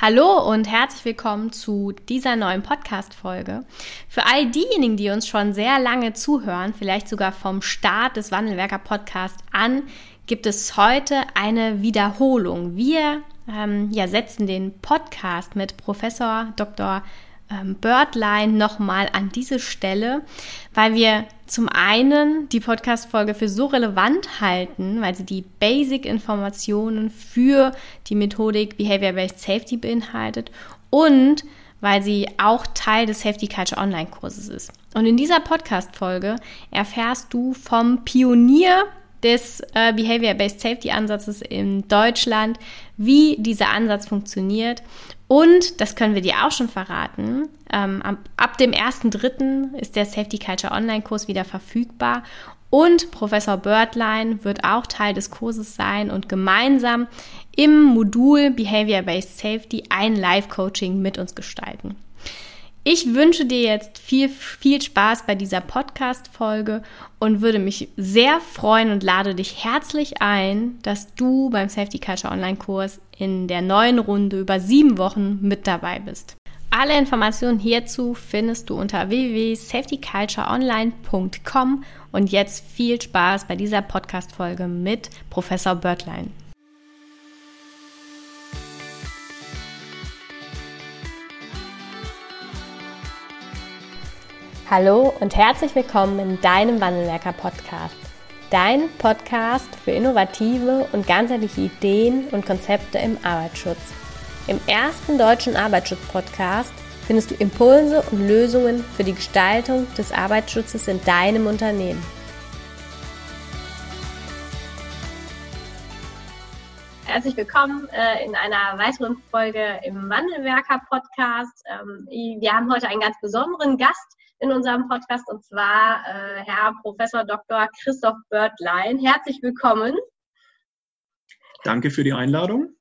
Hallo und herzlich willkommen zu dieser neuen Podcast-Folge. Für all diejenigen, die uns schon sehr lange zuhören, vielleicht sogar vom Start des Wandelwerker Podcasts an, gibt es heute eine Wiederholung. Wir ähm, ja, setzen den Podcast mit Professor Dr ähm, Birdline nochmal an diese Stelle, weil wir zum einen die Podcast-Folge für so relevant halten, weil sie die Basic-Informationen für die Methodik Behavior-Based Safety beinhaltet und weil sie auch Teil des Safety Culture Online-Kurses ist. Und in dieser Podcast-Folge erfährst du vom Pionier des äh, Behavior-Based Safety Ansatzes in Deutschland, wie dieser Ansatz funktioniert. Und, das können wir dir auch schon verraten, ähm, ab, ab dem 1.3. ist der Safety Culture Online-Kurs wieder verfügbar. Und Professor Birdline wird auch Teil des Kurses sein und gemeinsam im Modul Behavior-Based Safety ein Live-Coaching mit uns gestalten. Ich wünsche dir jetzt viel, viel Spaß bei dieser Podcast-Folge und würde mich sehr freuen und lade dich herzlich ein, dass du beim Safety Culture Online-Kurs in der neuen Runde über sieben Wochen mit dabei bist. Alle Informationen hierzu findest du unter www.safetycultureonline.com und jetzt viel Spaß bei dieser Podcast-Folge mit Professor Börtlein. Hallo und herzlich willkommen in deinem Wandelwerker Podcast. Dein Podcast für innovative und ganzheitliche Ideen und Konzepte im Arbeitsschutz. Im ersten deutschen Arbeitsschutz-Podcast findest du Impulse und Lösungen für die Gestaltung des Arbeitsschutzes in deinem Unternehmen. Herzlich willkommen äh, in einer weiteren Folge im Wandelwerker Podcast. Ähm, wir haben heute einen ganz besonderen Gast in unserem Podcast und zwar äh, Herr Professor Dr. Christoph Börtlein. Herzlich willkommen. Danke für die Einladung.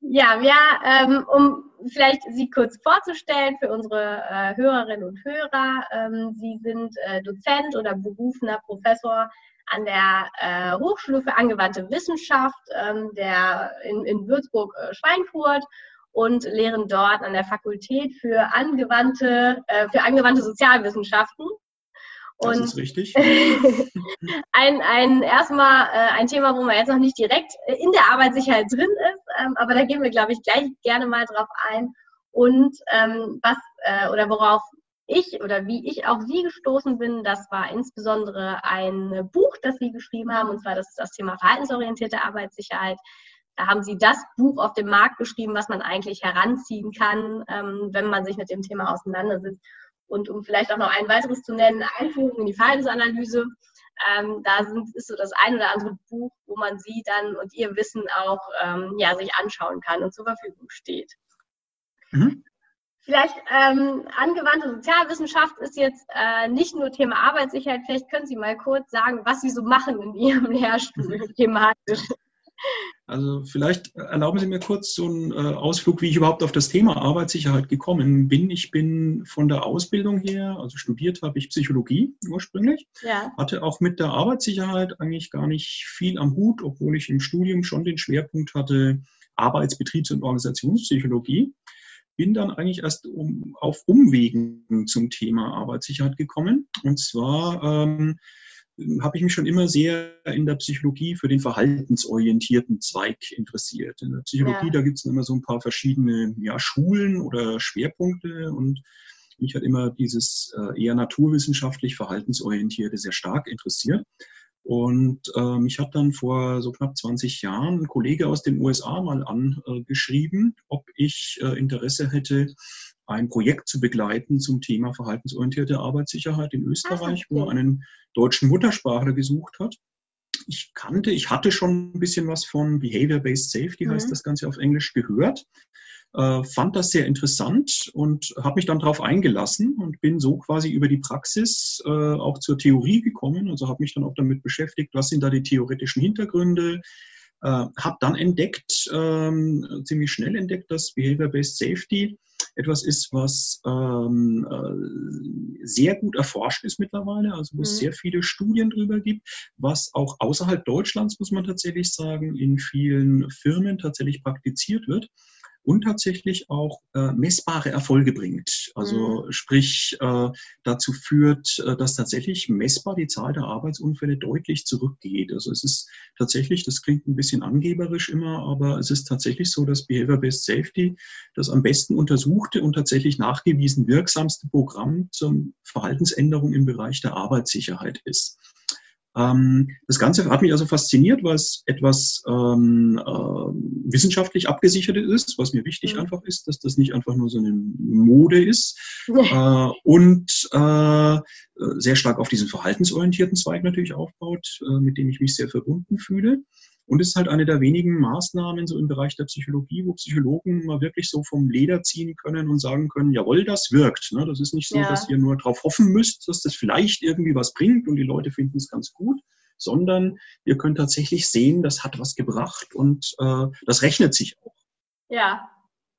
Ja, wir, ähm, um vielleicht Sie kurz vorzustellen für unsere äh, Hörerinnen und Hörer. Ähm, Sie sind äh, Dozent oder berufener Professor an der äh, Hochschule für angewandte Wissenschaft ähm, der in, in Würzburg-Schweinfurt äh, und lehren dort an der Fakultät für angewandte, äh, für angewandte Sozialwissenschaften. Und das ist richtig. ein, ein erstmal äh, ein Thema, wo man jetzt noch nicht direkt in der Arbeitssicherheit drin ist, ähm, aber da gehen wir, glaube ich, gleich gerne mal drauf ein. Und ähm, was äh, oder worauf ich oder wie ich auf Sie gestoßen bin, das war insbesondere ein Buch, das Sie geschrieben haben, und zwar das das Thema verhaltensorientierte Arbeitssicherheit. Da haben sie das Buch auf dem Markt geschrieben, was man eigentlich heranziehen kann, ähm, wenn man sich mit dem Thema auseinandersetzt. Und um vielleicht auch noch ein weiteres zu nennen, Einführung in die Verhaltensanalyse. Ähm, da sind, ist so das ein oder andere Buch, wo man sie dann und ihr Wissen auch ähm, ja, sich anschauen kann und zur Verfügung steht. Mhm. Vielleicht ähm, angewandte Sozialwissenschaft ist jetzt äh, nicht nur Thema Arbeitssicherheit. Vielleicht können Sie mal kurz sagen, was Sie so machen in Ihrem Lehrstuhl thematisch. Also vielleicht erlauben Sie mir kurz so einen äh, Ausflug, wie ich überhaupt auf das Thema Arbeitssicherheit gekommen bin. Ich bin von der Ausbildung her, also studiert habe ich Psychologie ursprünglich, ja. hatte auch mit der Arbeitssicherheit eigentlich gar nicht viel am Hut, obwohl ich im Studium schon den Schwerpunkt hatte Arbeits-, Betriebs- und Organisationspsychologie. Bin dann eigentlich erst um, auf Umwegen zum Thema Arbeitssicherheit gekommen. Und zwar ähm, habe ich mich schon immer sehr in der Psychologie für den verhaltensorientierten Zweig interessiert. In der Psychologie, ja. da gibt es immer so ein paar verschiedene ja, Schulen oder Schwerpunkte und mich hat immer dieses äh, eher naturwissenschaftlich verhaltensorientierte sehr stark interessiert. Und äh, mich hat dann vor so knapp 20 Jahren ein Kollege aus den USA mal angeschrieben, ob ich äh, Interesse hätte, ein Projekt zu begleiten zum Thema verhaltensorientierte Arbeitssicherheit in Österreich, wo er einen deutschen Muttersprachler gesucht hat. Ich kannte, ich hatte schon ein bisschen was von Behavior-Based Safety, heißt mhm. das Ganze auf Englisch, gehört. Äh, fand das sehr interessant und habe mich dann darauf eingelassen und bin so quasi über die Praxis äh, auch zur Theorie gekommen. Also habe mich dann auch damit beschäftigt, was sind da die theoretischen Hintergründe, äh, habe dann entdeckt, ähm, ziemlich schnell entdeckt, dass Behavior-Based Safety etwas ist, was ähm, äh, sehr gut erforscht ist mittlerweile, also wo es mhm. sehr viele Studien drüber gibt, was auch außerhalb Deutschlands, muss man tatsächlich sagen, in vielen Firmen tatsächlich praktiziert wird. Und tatsächlich auch äh, messbare Erfolge bringt. Also mhm. sprich äh, dazu führt, äh, dass tatsächlich messbar die Zahl der Arbeitsunfälle deutlich zurückgeht. Also es ist tatsächlich, das klingt ein bisschen angeberisch immer, aber es ist tatsächlich so, dass Behavior-Based Safety das am besten untersuchte und tatsächlich nachgewiesen wirksamste Programm zur Verhaltensänderung im Bereich der Arbeitssicherheit ist. Ähm, das Ganze hat mich also fasziniert, weil es etwas ähm, äh, wissenschaftlich abgesichertes ist, was mir wichtig mhm. einfach ist, dass das nicht einfach nur so eine Mode ist äh, und äh, sehr stark auf diesen verhaltensorientierten Zweig natürlich aufbaut, äh, mit dem ich mich sehr verbunden fühle. Und es ist halt eine der wenigen Maßnahmen so im Bereich der Psychologie, wo Psychologen mal wirklich so vom Leder ziehen können und sagen können, jawohl, das wirkt. Ne? Das ist nicht so, ja. dass ihr nur darauf hoffen müsst, dass das vielleicht irgendwie was bringt und die Leute finden es ganz gut, sondern ihr könnt tatsächlich sehen, das hat was gebracht und äh, das rechnet sich auch. Ja.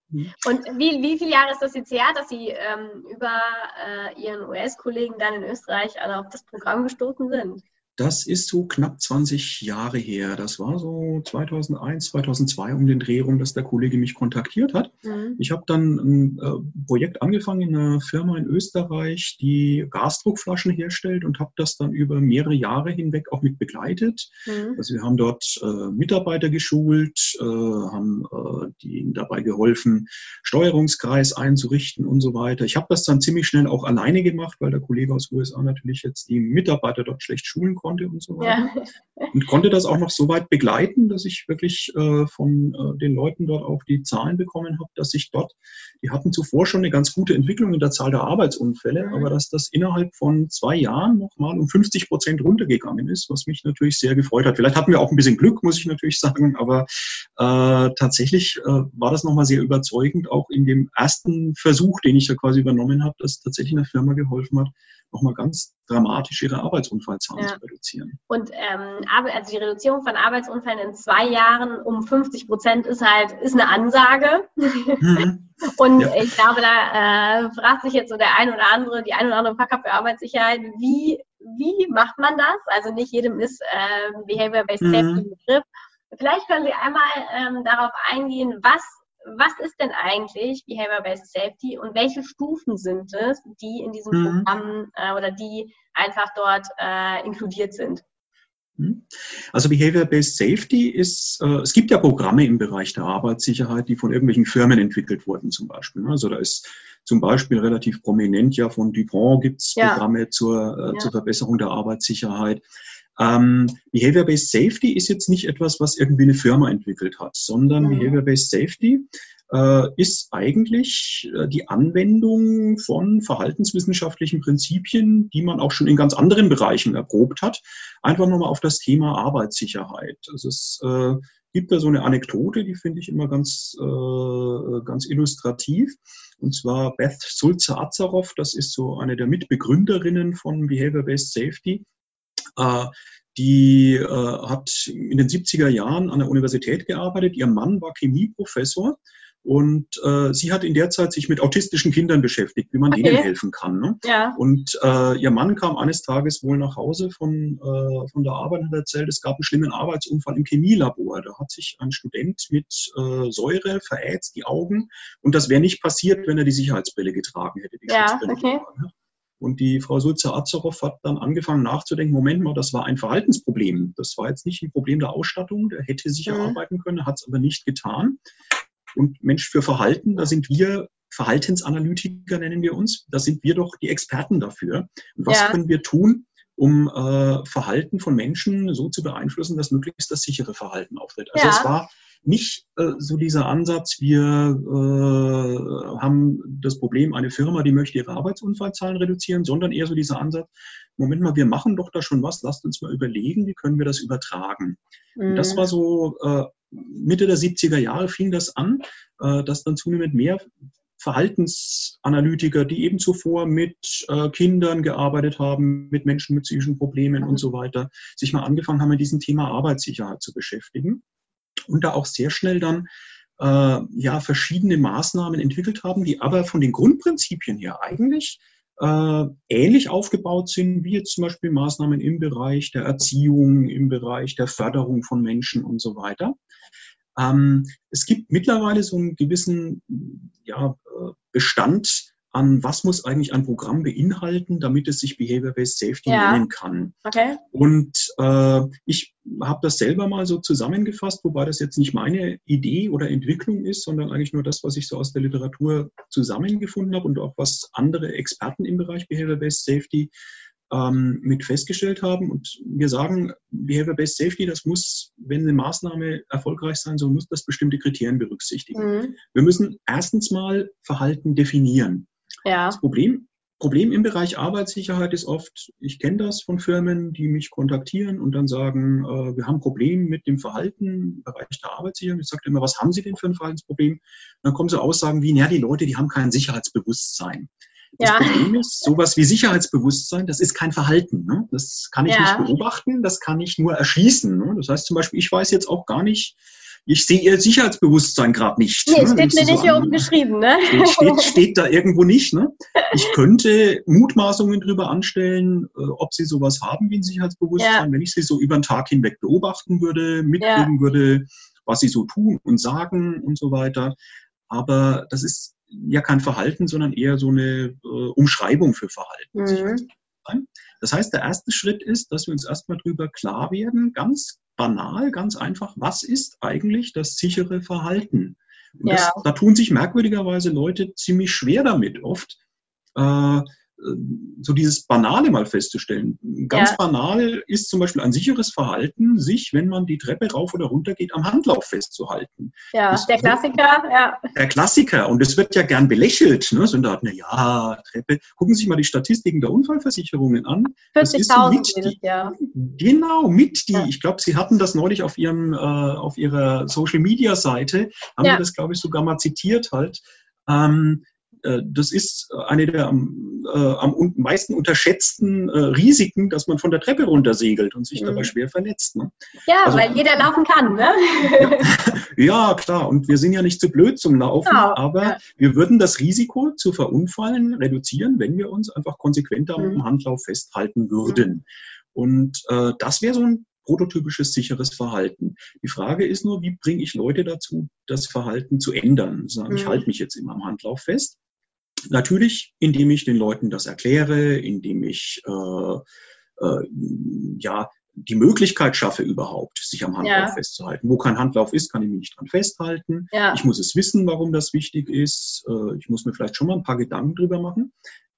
Mhm. Und wie, wie viele Jahre ist das jetzt her, dass Sie ähm, über äh, Ihren US-Kollegen dann in Österreich alle auf das Programm gestoßen sind? Das ist so knapp 20 Jahre her. Das war so 2001, 2002 um den Dreh rum, dass der Kollege mich kontaktiert hat. Mhm. Ich habe dann ein äh, Projekt angefangen in einer Firma in Österreich, die Gasdruckflaschen herstellt und habe das dann über mehrere Jahre hinweg auch mit begleitet. Mhm. Also wir haben dort äh, Mitarbeiter geschult, äh, haben äh, ihnen dabei geholfen, Steuerungskreis einzurichten und so weiter. Ich habe das dann ziemlich schnell auch alleine gemacht, weil der Kollege aus USA natürlich jetzt die Mitarbeiter dort schlecht schulen konnte konnte und so weiter. Ja. Und konnte das auch noch so weit begleiten, dass ich wirklich äh, von äh, den Leuten dort auch die Zahlen bekommen habe, dass sich dort, die hatten zuvor schon eine ganz gute Entwicklung in der Zahl der Arbeitsunfälle, mhm. aber dass das innerhalb von zwei Jahren nochmal um 50 Prozent runtergegangen ist, was mich natürlich sehr gefreut hat. Vielleicht hatten wir auch ein bisschen Glück, muss ich natürlich sagen, aber äh, tatsächlich äh, war das nochmal sehr überzeugend, auch in dem ersten Versuch, den ich da quasi übernommen habe, dass tatsächlich eine Firma geholfen hat, nochmal ganz dramatisch ihre Arbeitsunfallzahlen ja. zu reduzieren. Und ähm, also die Reduzierung von Arbeitsunfällen in zwei Jahren um 50 Prozent ist halt ist eine Ansage. Mhm. Und ja. ich glaube, da äh, fragt sich jetzt so der ein oder andere, die ein oder andere Fachkraft für Arbeitssicherheit, wie, wie macht man das? Also nicht jedem ist äh, Behavior-Based mhm. Safety ein Begriff. Vielleicht können Sie einmal ähm, darauf eingehen, was was ist denn eigentlich Behavior-Based Safety und welche Stufen sind es, die in diesem mhm. Programm äh, oder die einfach dort äh, inkludiert sind? Mhm. Also Behavior-Based Safety ist, äh, es gibt ja Programme im Bereich der Arbeitssicherheit, die von irgendwelchen Firmen entwickelt wurden zum Beispiel. Ne? Also da ist zum Beispiel relativ prominent ja von Dupont gibt es ja. Programme zur, äh, ja. zur Verbesserung der Arbeitssicherheit. Ähm, Behavior-Based Safety ist jetzt nicht etwas, was irgendwie eine Firma entwickelt hat, sondern mhm. Behavior-Based Safety äh, ist eigentlich äh, die Anwendung von verhaltenswissenschaftlichen Prinzipien, die man auch schon in ganz anderen Bereichen erprobt hat, einfach nochmal auf das Thema Arbeitssicherheit. Also es äh, gibt da so eine Anekdote, die finde ich immer ganz, äh, ganz illustrativ. Und zwar Beth Sulzer-Azaroff, das ist so eine der Mitbegründerinnen von Behavior-Based Safety die äh, hat in den 70er Jahren an der Universität gearbeitet. Ihr Mann war Chemieprofessor und äh, sie hat in der Zeit sich mit autistischen Kindern beschäftigt, wie man okay. denen helfen kann. Ne? Ja. Und äh, ihr Mann kam eines Tages wohl nach Hause von, äh, von der Arbeit und hat erzählt, es gab einen schlimmen Arbeitsunfall im Chemielabor. Da hat sich ein Student mit äh, Säure verätzt, die Augen. Und das wäre nicht passiert, wenn er die Sicherheitsbrille getragen hätte. Die ja, okay. Getragen, ne? Und die Frau Sulzer-Azerow hat dann angefangen nachzudenken, Moment mal, das war ein Verhaltensproblem. Das war jetzt nicht ein Problem der Ausstattung, der hätte sicher mhm. arbeiten können, hat es aber nicht getan. Und Mensch, für Verhalten, da sind wir Verhaltensanalytiker, nennen wir uns, da sind wir doch die Experten dafür. Und was ja. können wir tun, um äh, Verhalten von Menschen so zu beeinflussen, dass möglichst das sichere Verhalten auftritt? Also ja. es war nicht äh, so dieser Ansatz, wir äh, haben das Problem, eine Firma, die möchte ihre Arbeitsunfallzahlen reduzieren, sondern eher so dieser Ansatz, Moment mal, wir machen doch da schon was, lasst uns mal überlegen, wie können wir das übertragen. Mhm. Das war so äh, Mitte der 70er Jahre fing das an, äh, dass dann zunehmend mehr Verhaltensanalytiker, die eben zuvor mit äh, Kindern gearbeitet haben, mit Menschen mit psychischen Problemen mhm. und so weiter, sich mal angefangen haben, mit diesem Thema Arbeitssicherheit zu beschäftigen und da auch sehr schnell dann äh, ja verschiedene Maßnahmen entwickelt haben, die aber von den Grundprinzipien her eigentlich äh, ähnlich aufgebaut sind, wie jetzt zum Beispiel Maßnahmen im Bereich der Erziehung, im Bereich der Förderung von Menschen und so weiter. Ähm, es gibt mittlerweile so einen gewissen ja, äh, Bestand an, was muss eigentlich ein Programm beinhalten, damit es sich Behavior-Based Safety ja. nennen kann. Okay. Und äh, ich habe das selber mal so zusammengefasst, wobei das jetzt nicht meine Idee oder Entwicklung ist, sondern eigentlich nur das, was ich so aus der Literatur zusammengefunden habe und auch was andere Experten im Bereich Behavior-Based Safety ähm, mit festgestellt haben. Und wir sagen, Behavior-Based Safety, das muss, wenn eine Maßnahme erfolgreich sein soll, muss das bestimmte Kriterien berücksichtigen. Mhm. Wir müssen erstens mal Verhalten definieren. Ja. Das Problem, Problem im Bereich Arbeitssicherheit ist oft, ich kenne das von Firmen, die mich kontaktieren und dann sagen, äh, wir haben ein Problem mit dem Verhalten im Bereich der Arbeitssicherheit. Ich sage immer, was haben Sie denn für ein Verhaltensproblem? Und dann kommen so Aussagen wie, naja, die Leute, die haben kein Sicherheitsbewusstsein. Das ja. Problem ist, sowas wie Sicherheitsbewusstsein, das ist kein Verhalten. Ne? Das kann ich ja. nicht beobachten, das kann ich nur erschließen. Ne? Das heißt zum Beispiel, ich weiß jetzt auch gar nicht, ich sehe ihr Sicherheitsbewusstsein gerade nicht. Nee, ne? steht mir nicht so hier oben geschrieben, ne? Steht, steht, da irgendwo nicht, ne? Ich könnte Mutmaßungen darüber anstellen, äh, ob sie sowas haben wie ein Sicherheitsbewusstsein, ja. wenn ich sie so über den Tag hinweg beobachten würde, mitkriegen ja. würde, was sie so tun und sagen und so weiter. Aber das ist ja kein Verhalten, sondern eher so eine äh, Umschreibung für Verhalten. Mhm. Das heißt, der erste Schritt ist, dass wir uns erstmal darüber klar werden, ganz banal, ganz einfach, was ist eigentlich das sichere Verhalten? Ja. das, da tun sich merkwürdigerweise Leute ziemlich schwer damit oft. Äh, so dieses Banale mal festzustellen. Ganz ja. banal ist zum Beispiel ein sicheres Verhalten, sich, wenn man die Treppe rauf oder runter geht, am Handlauf festzuhalten. Ja, das der Klassiker, ja. Der Klassiker. Und es wird ja gern belächelt. Ne? So da, na ja, Treppe. Gucken Sie sich mal die Statistiken der Unfallversicherungen an. 40.000 jedes Jahr. Genau, mit die. Ja. Ich glaube, Sie hatten das neulich auf Ihrem, äh, auf Ihrer Social Media Seite, haben ja. Sie das, glaube ich, sogar mal zitiert halt. Ähm, äh, das ist eine der am, äh, am meisten unterschätzten äh, Risiken, dass man von der Treppe runter segelt und sich mhm. dabei schwer verletzt. Ne? Ja, also, weil jeder laufen kann, ne? ja, klar. Und wir sind ja nicht zu blöd zum Laufen, genau. aber ja. wir würden das Risiko zu verunfallen reduzieren, wenn wir uns einfach konsequenter mhm. am Handlauf festhalten würden. Mhm. Und äh, das wäre so ein prototypisches sicheres Verhalten. Die Frage ist nur, wie bringe ich Leute dazu, das Verhalten zu ändern? Sagen, mhm. ich halte mich jetzt immer am Handlauf fest. Natürlich, indem ich den Leuten das erkläre, indem ich äh, äh, ja die Möglichkeit schaffe überhaupt, sich am Handlauf ja. festzuhalten. Wo kein Handlauf ist, kann ich mich nicht dran festhalten. Ja. Ich muss es wissen, warum das wichtig ist. Äh, ich muss mir vielleicht schon mal ein paar Gedanken drüber machen.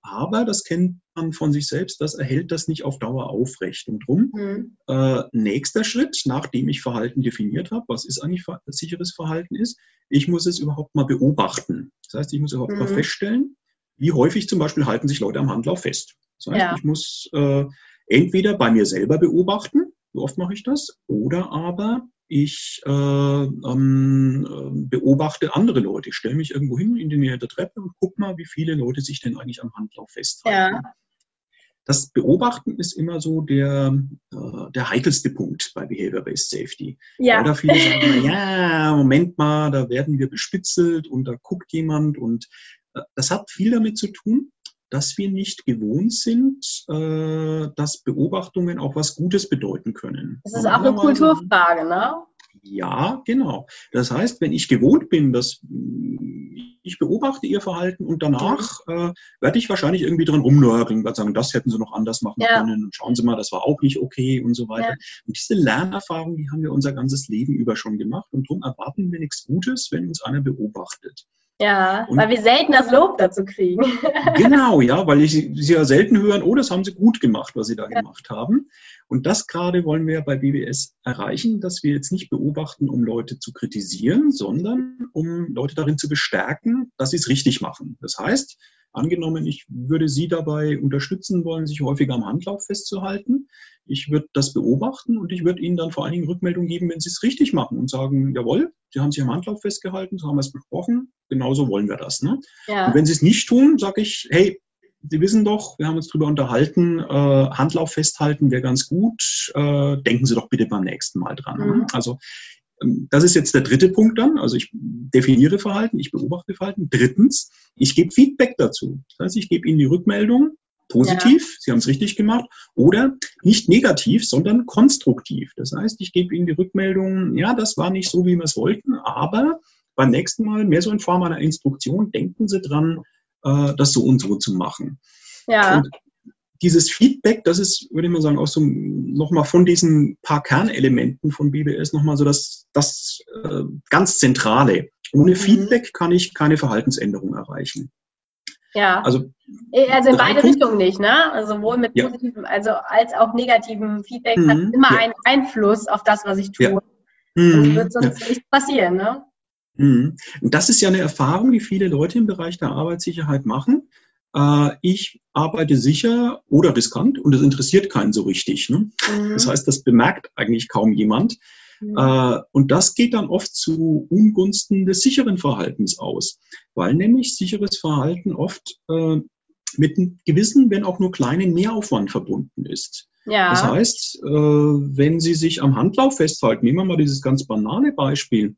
Aber das kennt man von sich selbst, das erhält das nicht auf Dauer aufrecht. Und drum, mhm. äh, nächster Schritt, nachdem ich Verhalten definiert habe, was ist eigentlich sicheres Verhalten ist, ich muss es überhaupt mal beobachten. Das heißt, ich muss überhaupt mhm. mal feststellen, wie häufig zum Beispiel halten sich Leute am Handlauf fest. Das heißt, ja. ich muss äh, entweder bei mir selber beobachten, wie oft mache ich das, oder aber ich äh, ähm, beobachte andere Leute. Ich stelle mich irgendwo hin in die Nähe der Treppe und gucke mal, wie viele Leute sich denn eigentlich am Handlauf festhalten. Ja. Das Beobachten ist immer so der, äh, der heikelste Punkt bei Behavior-Based Safety. Ja. da viele sagen, ja, Moment mal, da werden wir bespitzelt und da guckt jemand und äh, das hat viel damit zu tun, dass wir nicht gewohnt sind, äh, dass Beobachtungen auch was Gutes bedeuten können. Das ist auch eine Kulturfrage, ne? Ja, genau. Das heißt, wenn ich gewohnt bin, dass ich beobachte ihr Verhalten und danach äh, werde ich wahrscheinlich irgendwie dran rumnörgeln, werde sagen, das hätten sie noch anders machen ja. können und schauen Sie mal, das war auch nicht okay und so weiter. Ja. Und diese Lernerfahrung, die haben wir unser ganzes Leben über schon gemacht und darum erwarten wir nichts Gutes, wenn uns einer beobachtet. Ja, und weil wir selten das Lob dazu kriegen. genau, ja, weil ich sie ja selten hören, oh, das haben sie gut gemacht, was sie da ja. gemacht haben. Und das gerade wollen wir bei BBS erreichen, dass wir jetzt nicht beobachten, um Leute zu kritisieren, sondern um Leute darin zu bestärken, dass sie es richtig machen. Das heißt, Angenommen, ich würde Sie dabei unterstützen wollen, sich häufiger am Handlauf festzuhalten. Ich würde das beobachten und ich würde Ihnen dann vor allen Dingen Rückmeldung geben, wenn Sie es richtig machen und sagen, jawohl, Sie haben sich am Handlauf festgehalten, so haben wir es besprochen, genauso wollen wir das. Ne? Ja. Und wenn Sie es nicht tun, sage ich, hey, Sie wissen doch, wir haben uns darüber unterhalten, äh, Handlauf festhalten wäre ganz gut. Äh, denken Sie doch bitte beim nächsten Mal dran. Mhm. Also das ist jetzt der dritte Punkt dann. Also ich definiere Verhalten, ich beobachte Verhalten. Drittens, ich gebe Feedback dazu. Das heißt, ich gebe Ihnen die Rückmeldung, positiv, ja. Sie haben es richtig gemacht, oder nicht negativ, sondern konstruktiv. Das heißt, ich gebe Ihnen die Rückmeldung, ja, das war nicht so, wie wir es wollten, aber beim nächsten Mal mehr so in Form einer Instruktion, denken Sie dran, äh, das so und so zu machen. Ja. Und dieses Feedback, das ist, würde ich mal sagen, auch so nochmal von diesen paar Kernelementen von BBS nochmal so das, das äh, ganz Zentrale. Ohne mhm. Feedback kann ich keine Verhaltensänderung erreichen. Ja. Also, äh, also in beide Richtungen nicht, ne? Also sowohl mit ja. positivem, also als auch negativem Feedback mhm. hat immer ja. einen Einfluss auf das, was ich tue. Ja. Mhm. Und wird sonst ja. nichts passieren, ne? Mhm. Das ist ja eine Erfahrung, die viele Leute im Bereich der Arbeitssicherheit machen. Äh, ich arbeite sicher oder riskant und das interessiert keinen so richtig. Ne? Mhm. Das heißt, das bemerkt eigentlich kaum jemand. Mhm. Äh, und das geht dann oft zu Ungunsten des sicheren Verhaltens aus, weil nämlich sicheres Verhalten oft äh, mit einem gewissen, wenn auch nur kleinen Mehraufwand verbunden ist. Ja. Das heißt, wenn Sie sich am Handlauf festhalten, nehmen wir mal dieses ganz banale Beispiel,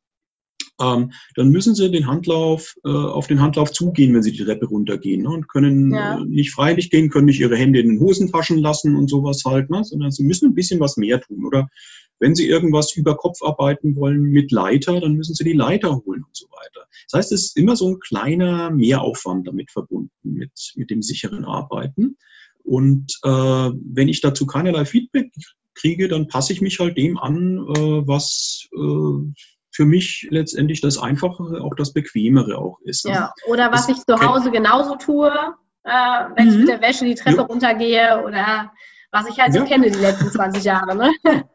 ähm, dann müssen sie den Handlauf, äh, auf den Handlauf zugehen, wenn sie die Treppe runtergehen ne, und können ja. äh, nicht freilich gehen, können nicht ihre Hände in den Hosentaschen lassen und sowas halt, ne, sondern sie müssen ein bisschen was mehr tun. Oder wenn sie irgendwas über Kopf arbeiten wollen mit Leiter, dann müssen sie die Leiter holen und so weiter. Das heißt, es ist immer so ein kleiner Mehraufwand damit verbunden, mit, mit dem sicheren Arbeiten. Und äh, wenn ich dazu keinerlei Feedback kriege, dann passe ich mich halt dem an, äh, was äh, für mich letztendlich das Einfachere, auch das Bequemere auch ist. Ne? Ja, oder was das ich zu Hause genauso tue, äh, wenn mhm. ich mit der Wäsche die Treppe ja. runtergehe oder was ich halt so ja. kenne die letzten 20 Jahre. Ne?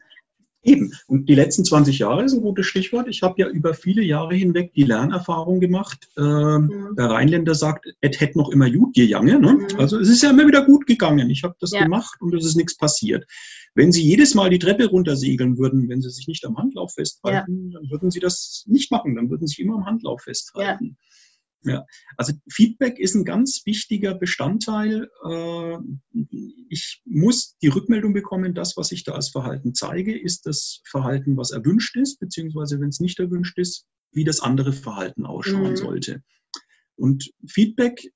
Eben. Und die letzten 20 Jahre ist ein gutes Stichwort. Ich habe ja über viele Jahre hinweg die Lernerfahrung gemacht. Äh, mhm. Der Rheinländer sagt, es hätte noch immer gut gegangen. Ne? Mhm. Also es ist ja immer wieder gut gegangen. Ich habe das ja. gemacht und es ist nichts passiert. Wenn Sie jedes Mal die Treppe runtersegeln würden, wenn Sie sich nicht am Handlauf festhalten, ja. dann würden Sie das nicht machen. Dann würden Sie sich immer am Handlauf festhalten. Ja. Ja, also Feedback ist ein ganz wichtiger Bestandteil. Äh, ich muss die Rückmeldung bekommen, das, was ich da als Verhalten zeige, ist das Verhalten, was erwünscht ist, beziehungsweise wenn es nicht erwünscht ist, wie das andere Verhalten ausschauen mhm. sollte. Und Feedback,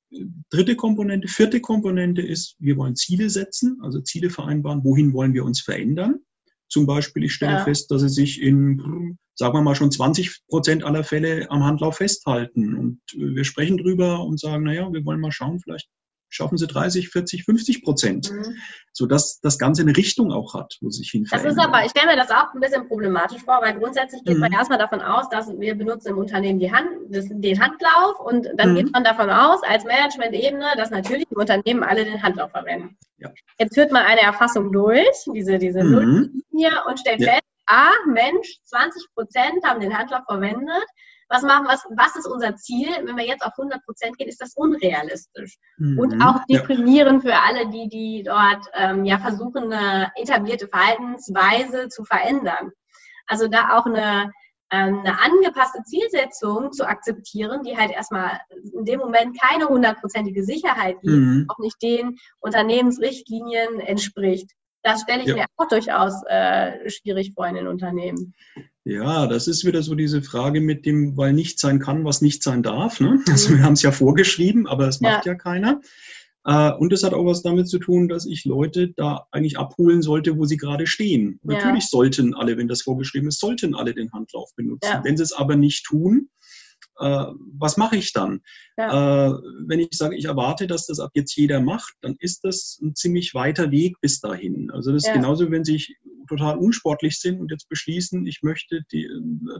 dritte Komponente, vierte Komponente ist, wir wollen Ziele setzen, also Ziele vereinbaren, wohin wollen wir uns verändern. Zum Beispiel, ich stelle ja. fest, dass sie sich in, sagen wir mal, schon 20 Prozent aller Fälle am Handlauf festhalten. Und wir sprechen drüber und sagen, naja, wir wollen mal schauen, vielleicht schaffen sie 30, 40, 50 Prozent, mhm. sodass das Ganze eine Richtung auch hat, wo sich hin Das ist aber, ich stelle mir das auch ein bisschen problematisch vor, weil grundsätzlich geht mhm. man erstmal davon aus, dass wir benutzen im Unternehmen die Hand, das, den Handlauf und dann mhm. geht man davon aus, als Management-Ebene, dass natürlich im Unternehmen alle den Handlauf verwenden. Ja. Jetzt führt man eine Erfassung durch, diese, diese mhm. Nulllinie und stellt ja. fest, ah, Mensch, 20 Prozent haben den Handlauf verwendet, was machen, was, was ist unser Ziel? Wenn wir jetzt auf 100 Prozent gehen, ist das unrealistisch mhm. und auch deprimierend ja. für alle, die, die dort ähm, ja versuchen, eine etablierte Verhaltensweise zu verändern. Also da auch eine, ähm, eine angepasste Zielsetzung zu akzeptieren, die halt erstmal in dem Moment keine hundertprozentige Sicherheit gibt, mhm. auch nicht den Unternehmensrichtlinien entspricht. Das stelle ich ja. mir auch durchaus äh, schwierig vor in den Unternehmen. Ja, das ist wieder so diese Frage mit dem, weil nicht sein kann, was nicht sein darf. Ne? Also wir haben es ja vorgeschrieben, aber es macht ja, ja keiner. Äh, und es hat auch was damit zu tun, dass ich Leute da eigentlich abholen sollte, wo sie gerade stehen. Ja. Natürlich sollten alle, wenn das vorgeschrieben ist, sollten alle den Handlauf benutzen. Wenn sie es aber nicht tun, äh, was mache ich dann? Ja. Äh, wenn ich sage, ich erwarte, dass das ab jetzt jeder macht, dann ist das ein ziemlich weiter Weg bis dahin. Also das ist genauso, wenn sich total unsportlich sind und jetzt beschließen, ich möchte die,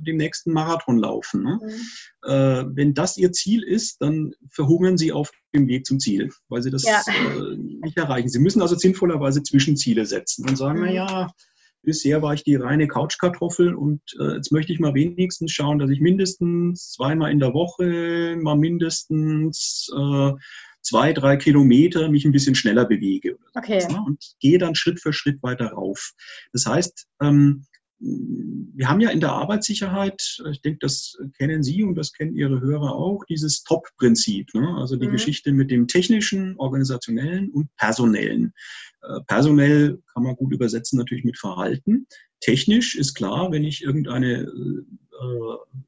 den nächsten Marathon laufen. Ne? Mhm. Äh, wenn das ihr Ziel ist, dann verhungern sie auf dem Weg zum Ziel, weil sie das ja. äh, nicht erreichen. Sie müssen also sinnvollerweise Zwischenziele setzen und sagen, mhm. na ja, bisher war ich die reine Couchkartoffel und äh, jetzt möchte ich mal wenigstens schauen, dass ich mindestens zweimal in der Woche mal mindestens äh, zwei, drei Kilometer mich ein bisschen schneller bewege. Okay. Ne? Und gehe dann Schritt für Schritt weiter rauf. Das heißt, ähm, wir haben ja in der Arbeitssicherheit, ich denke, das kennen Sie und das kennen Ihre Hörer auch, dieses Top-Prinzip. Ne? Also die mhm. Geschichte mit dem technischen, organisationellen und personellen. Äh, personell kann man gut übersetzen natürlich mit Verhalten. Technisch ist klar, wenn ich irgendeine äh,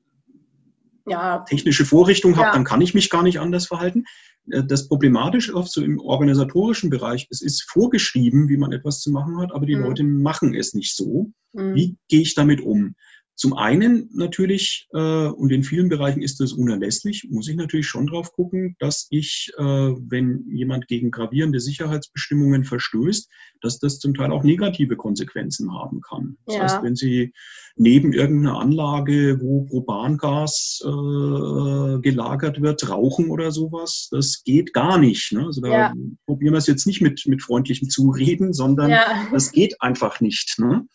ja. technische Vorrichtung habe, ja. dann kann ich mich gar nicht anders verhalten. Äh, das Problematische oft so im organisatorischen Bereich, es ist vorgeschrieben, wie man etwas zu machen hat, aber die mhm. Leute machen es nicht so. Mhm. Wie gehe ich damit um? Zum einen natürlich, äh, und in vielen Bereichen ist das unerlässlich, muss ich natürlich schon drauf gucken, dass ich, äh, wenn jemand gegen gravierende Sicherheitsbestimmungen verstößt, dass das zum Teil auch negative Konsequenzen haben kann. Das ja. heißt, wenn Sie neben irgendeiner Anlage, wo Propangas äh, gelagert wird, rauchen oder sowas, das geht gar nicht. Ne? Also da ja. probieren wir es jetzt nicht mit, mit freundlichem Zureden, sondern ja. das geht einfach nicht. Ne?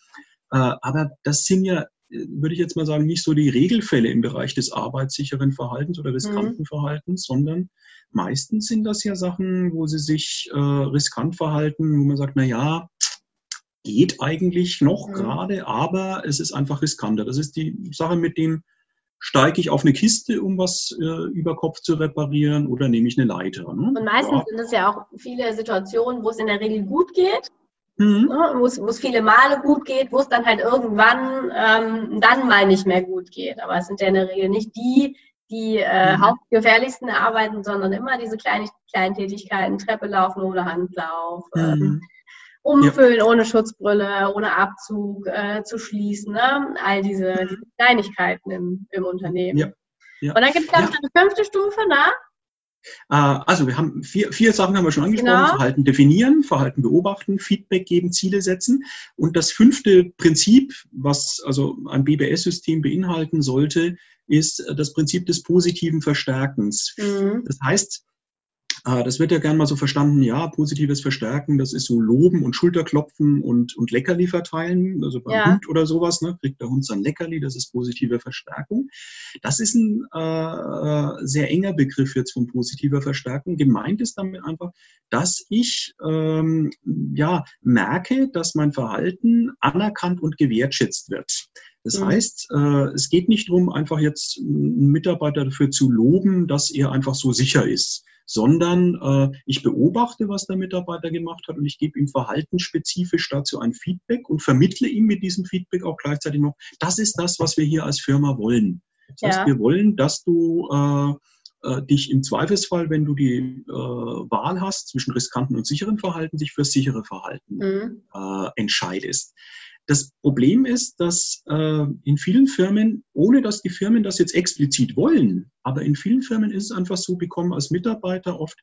Äh, aber das sind ja würde ich jetzt mal sagen, nicht so die Regelfälle im Bereich des arbeitssicheren Verhaltens oder riskanten mhm. Verhaltens, sondern meistens sind das ja Sachen, wo sie sich äh, riskant verhalten, wo man sagt, na ja, geht eigentlich noch mhm. gerade, aber es ist einfach riskanter. Das ist die Sache mit dem, steige ich auf eine Kiste, um was äh, über Kopf zu reparieren oder nehme ich eine Leiter. Ne? Und meistens ja. sind es ja auch viele Situationen, wo es in der Regel gut geht Mhm. Ne, wo es viele Male gut geht, wo es dann halt irgendwann ähm, dann mal nicht mehr gut geht. Aber es sind ja in der Regel nicht die, die äh, mhm. hauptgefährlichsten arbeiten, sondern immer diese kleinen, kleinen Tätigkeiten, Treppe laufen ohne Handlauf, mhm. ähm, umfüllen ja. ohne Schutzbrille, ohne Abzug äh, zu schließen, ne? all diese, mhm. diese Kleinigkeiten im, im Unternehmen. Ja. Ja. Und dann gibt es, glaube ich, eine fünfte Stufe, ne? Äh, also wir haben vier, vier Sachen haben wir schon angesprochen. Genau. Verhalten definieren, Verhalten beobachten, Feedback geben, Ziele setzen. Und das fünfte Prinzip, was also ein BBS-System beinhalten sollte, ist das Prinzip des positiven Verstärkens. Mhm. Das heißt, das wird ja gern mal so verstanden, ja, positives Verstärken, das ist so Loben und Schulterklopfen und, und Leckerli verteilen, also beim ja. Hund oder sowas, ne, kriegt der Hund sein Leckerli, das ist positive Verstärkung. Das ist ein äh, äh, sehr enger Begriff jetzt von positiver Verstärkung. Gemeint ist damit einfach, dass ich ähm, ja, merke, dass mein Verhalten anerkannt und gewertschätzt wird. Das mhm. heißt, äh, es geht nicht darum, einfach jetzt einen Mitarbeiter dafür zu loben, dass er einfach so sicher ist sondern äh, ich beobachte, was der Mitarbeiter gemacht hat und ich gebe ihm verhaltensspezifisch dazu ein Feedback und vermittle ihm mit diesem Feedback auch gleichzeitig noch, das ist das, was wir hier als Firma wollen. Das ja. heißt, wir wollen, dass du äh, äh, dich im Zweifelsfall, wenn du die äh, Wahl hast zwischen riskanten und sicheren Verhalten, sich für sichere Verhalten mhm. äh, entscheidest. Das Problem ist, dass äh, in vielen Firmen, ohne dass die Firmen das jetzt explizit wollen, aber in vielen Firmen ist es einfach so, bekommen als Mitarbeiter oft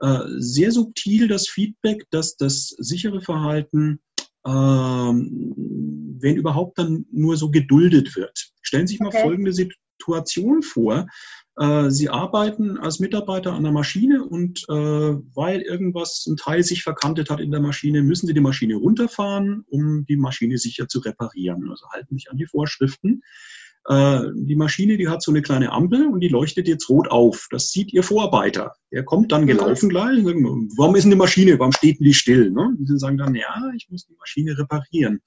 äh, sehr subtil das Feedback, dass das sichere Verhalten, äh, wenn überhaupt, dann nur so geduldet wird. Stellen Sie sich mal okay. folgende Situation vor. Äh, sie arbeiten als Mitarbeiter an der Maschine und äh, weil irgendwas, ein Teil sich verkantet hat in der Maschine, müssen Sie die Maschine runterfahren, um die Maschine sicher zu reparieren. Also halten sich an die Vorschriften. Äh, die Maschine, die hat so eine kleine Ampel und die leuchtet jetzt rot auf. Das sieht Ihr Vorarbeiter. Der kommt dann gelaufen gleich und sagt, warum ist denn die Maschine, warum steht denn die still? Ne? Und Sie sagen dann, ja, ich muss die Maschine reparieren.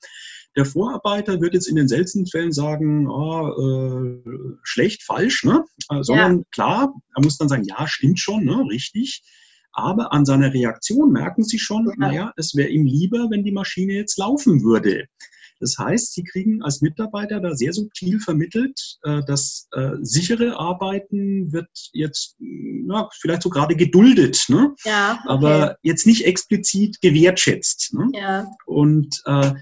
Der Vorarbeiter wird jetzt in den seltensten Fällen sagen, oh, äh, schlecht, falsch, ne? Äh, sondern ja. klar, er muss dann sagen, ja, stimmt schon, ne? richtig. Aber an seiner Reaktion merken Sie schon, ja. naja, es wäre ihm lieber, wenn die Maschine jetzt laufen würde. Das heißt, Sie kriegen als Mitarbeiter da sehr subtil vermittelt, äh, dass äh, sichere Arbeiten wird jetzt ja, vielleicht so gerade geduldet, ne? ja, okay. aber jetzt nicht explizit gewertschätzt. Ne? Ja. Und äh,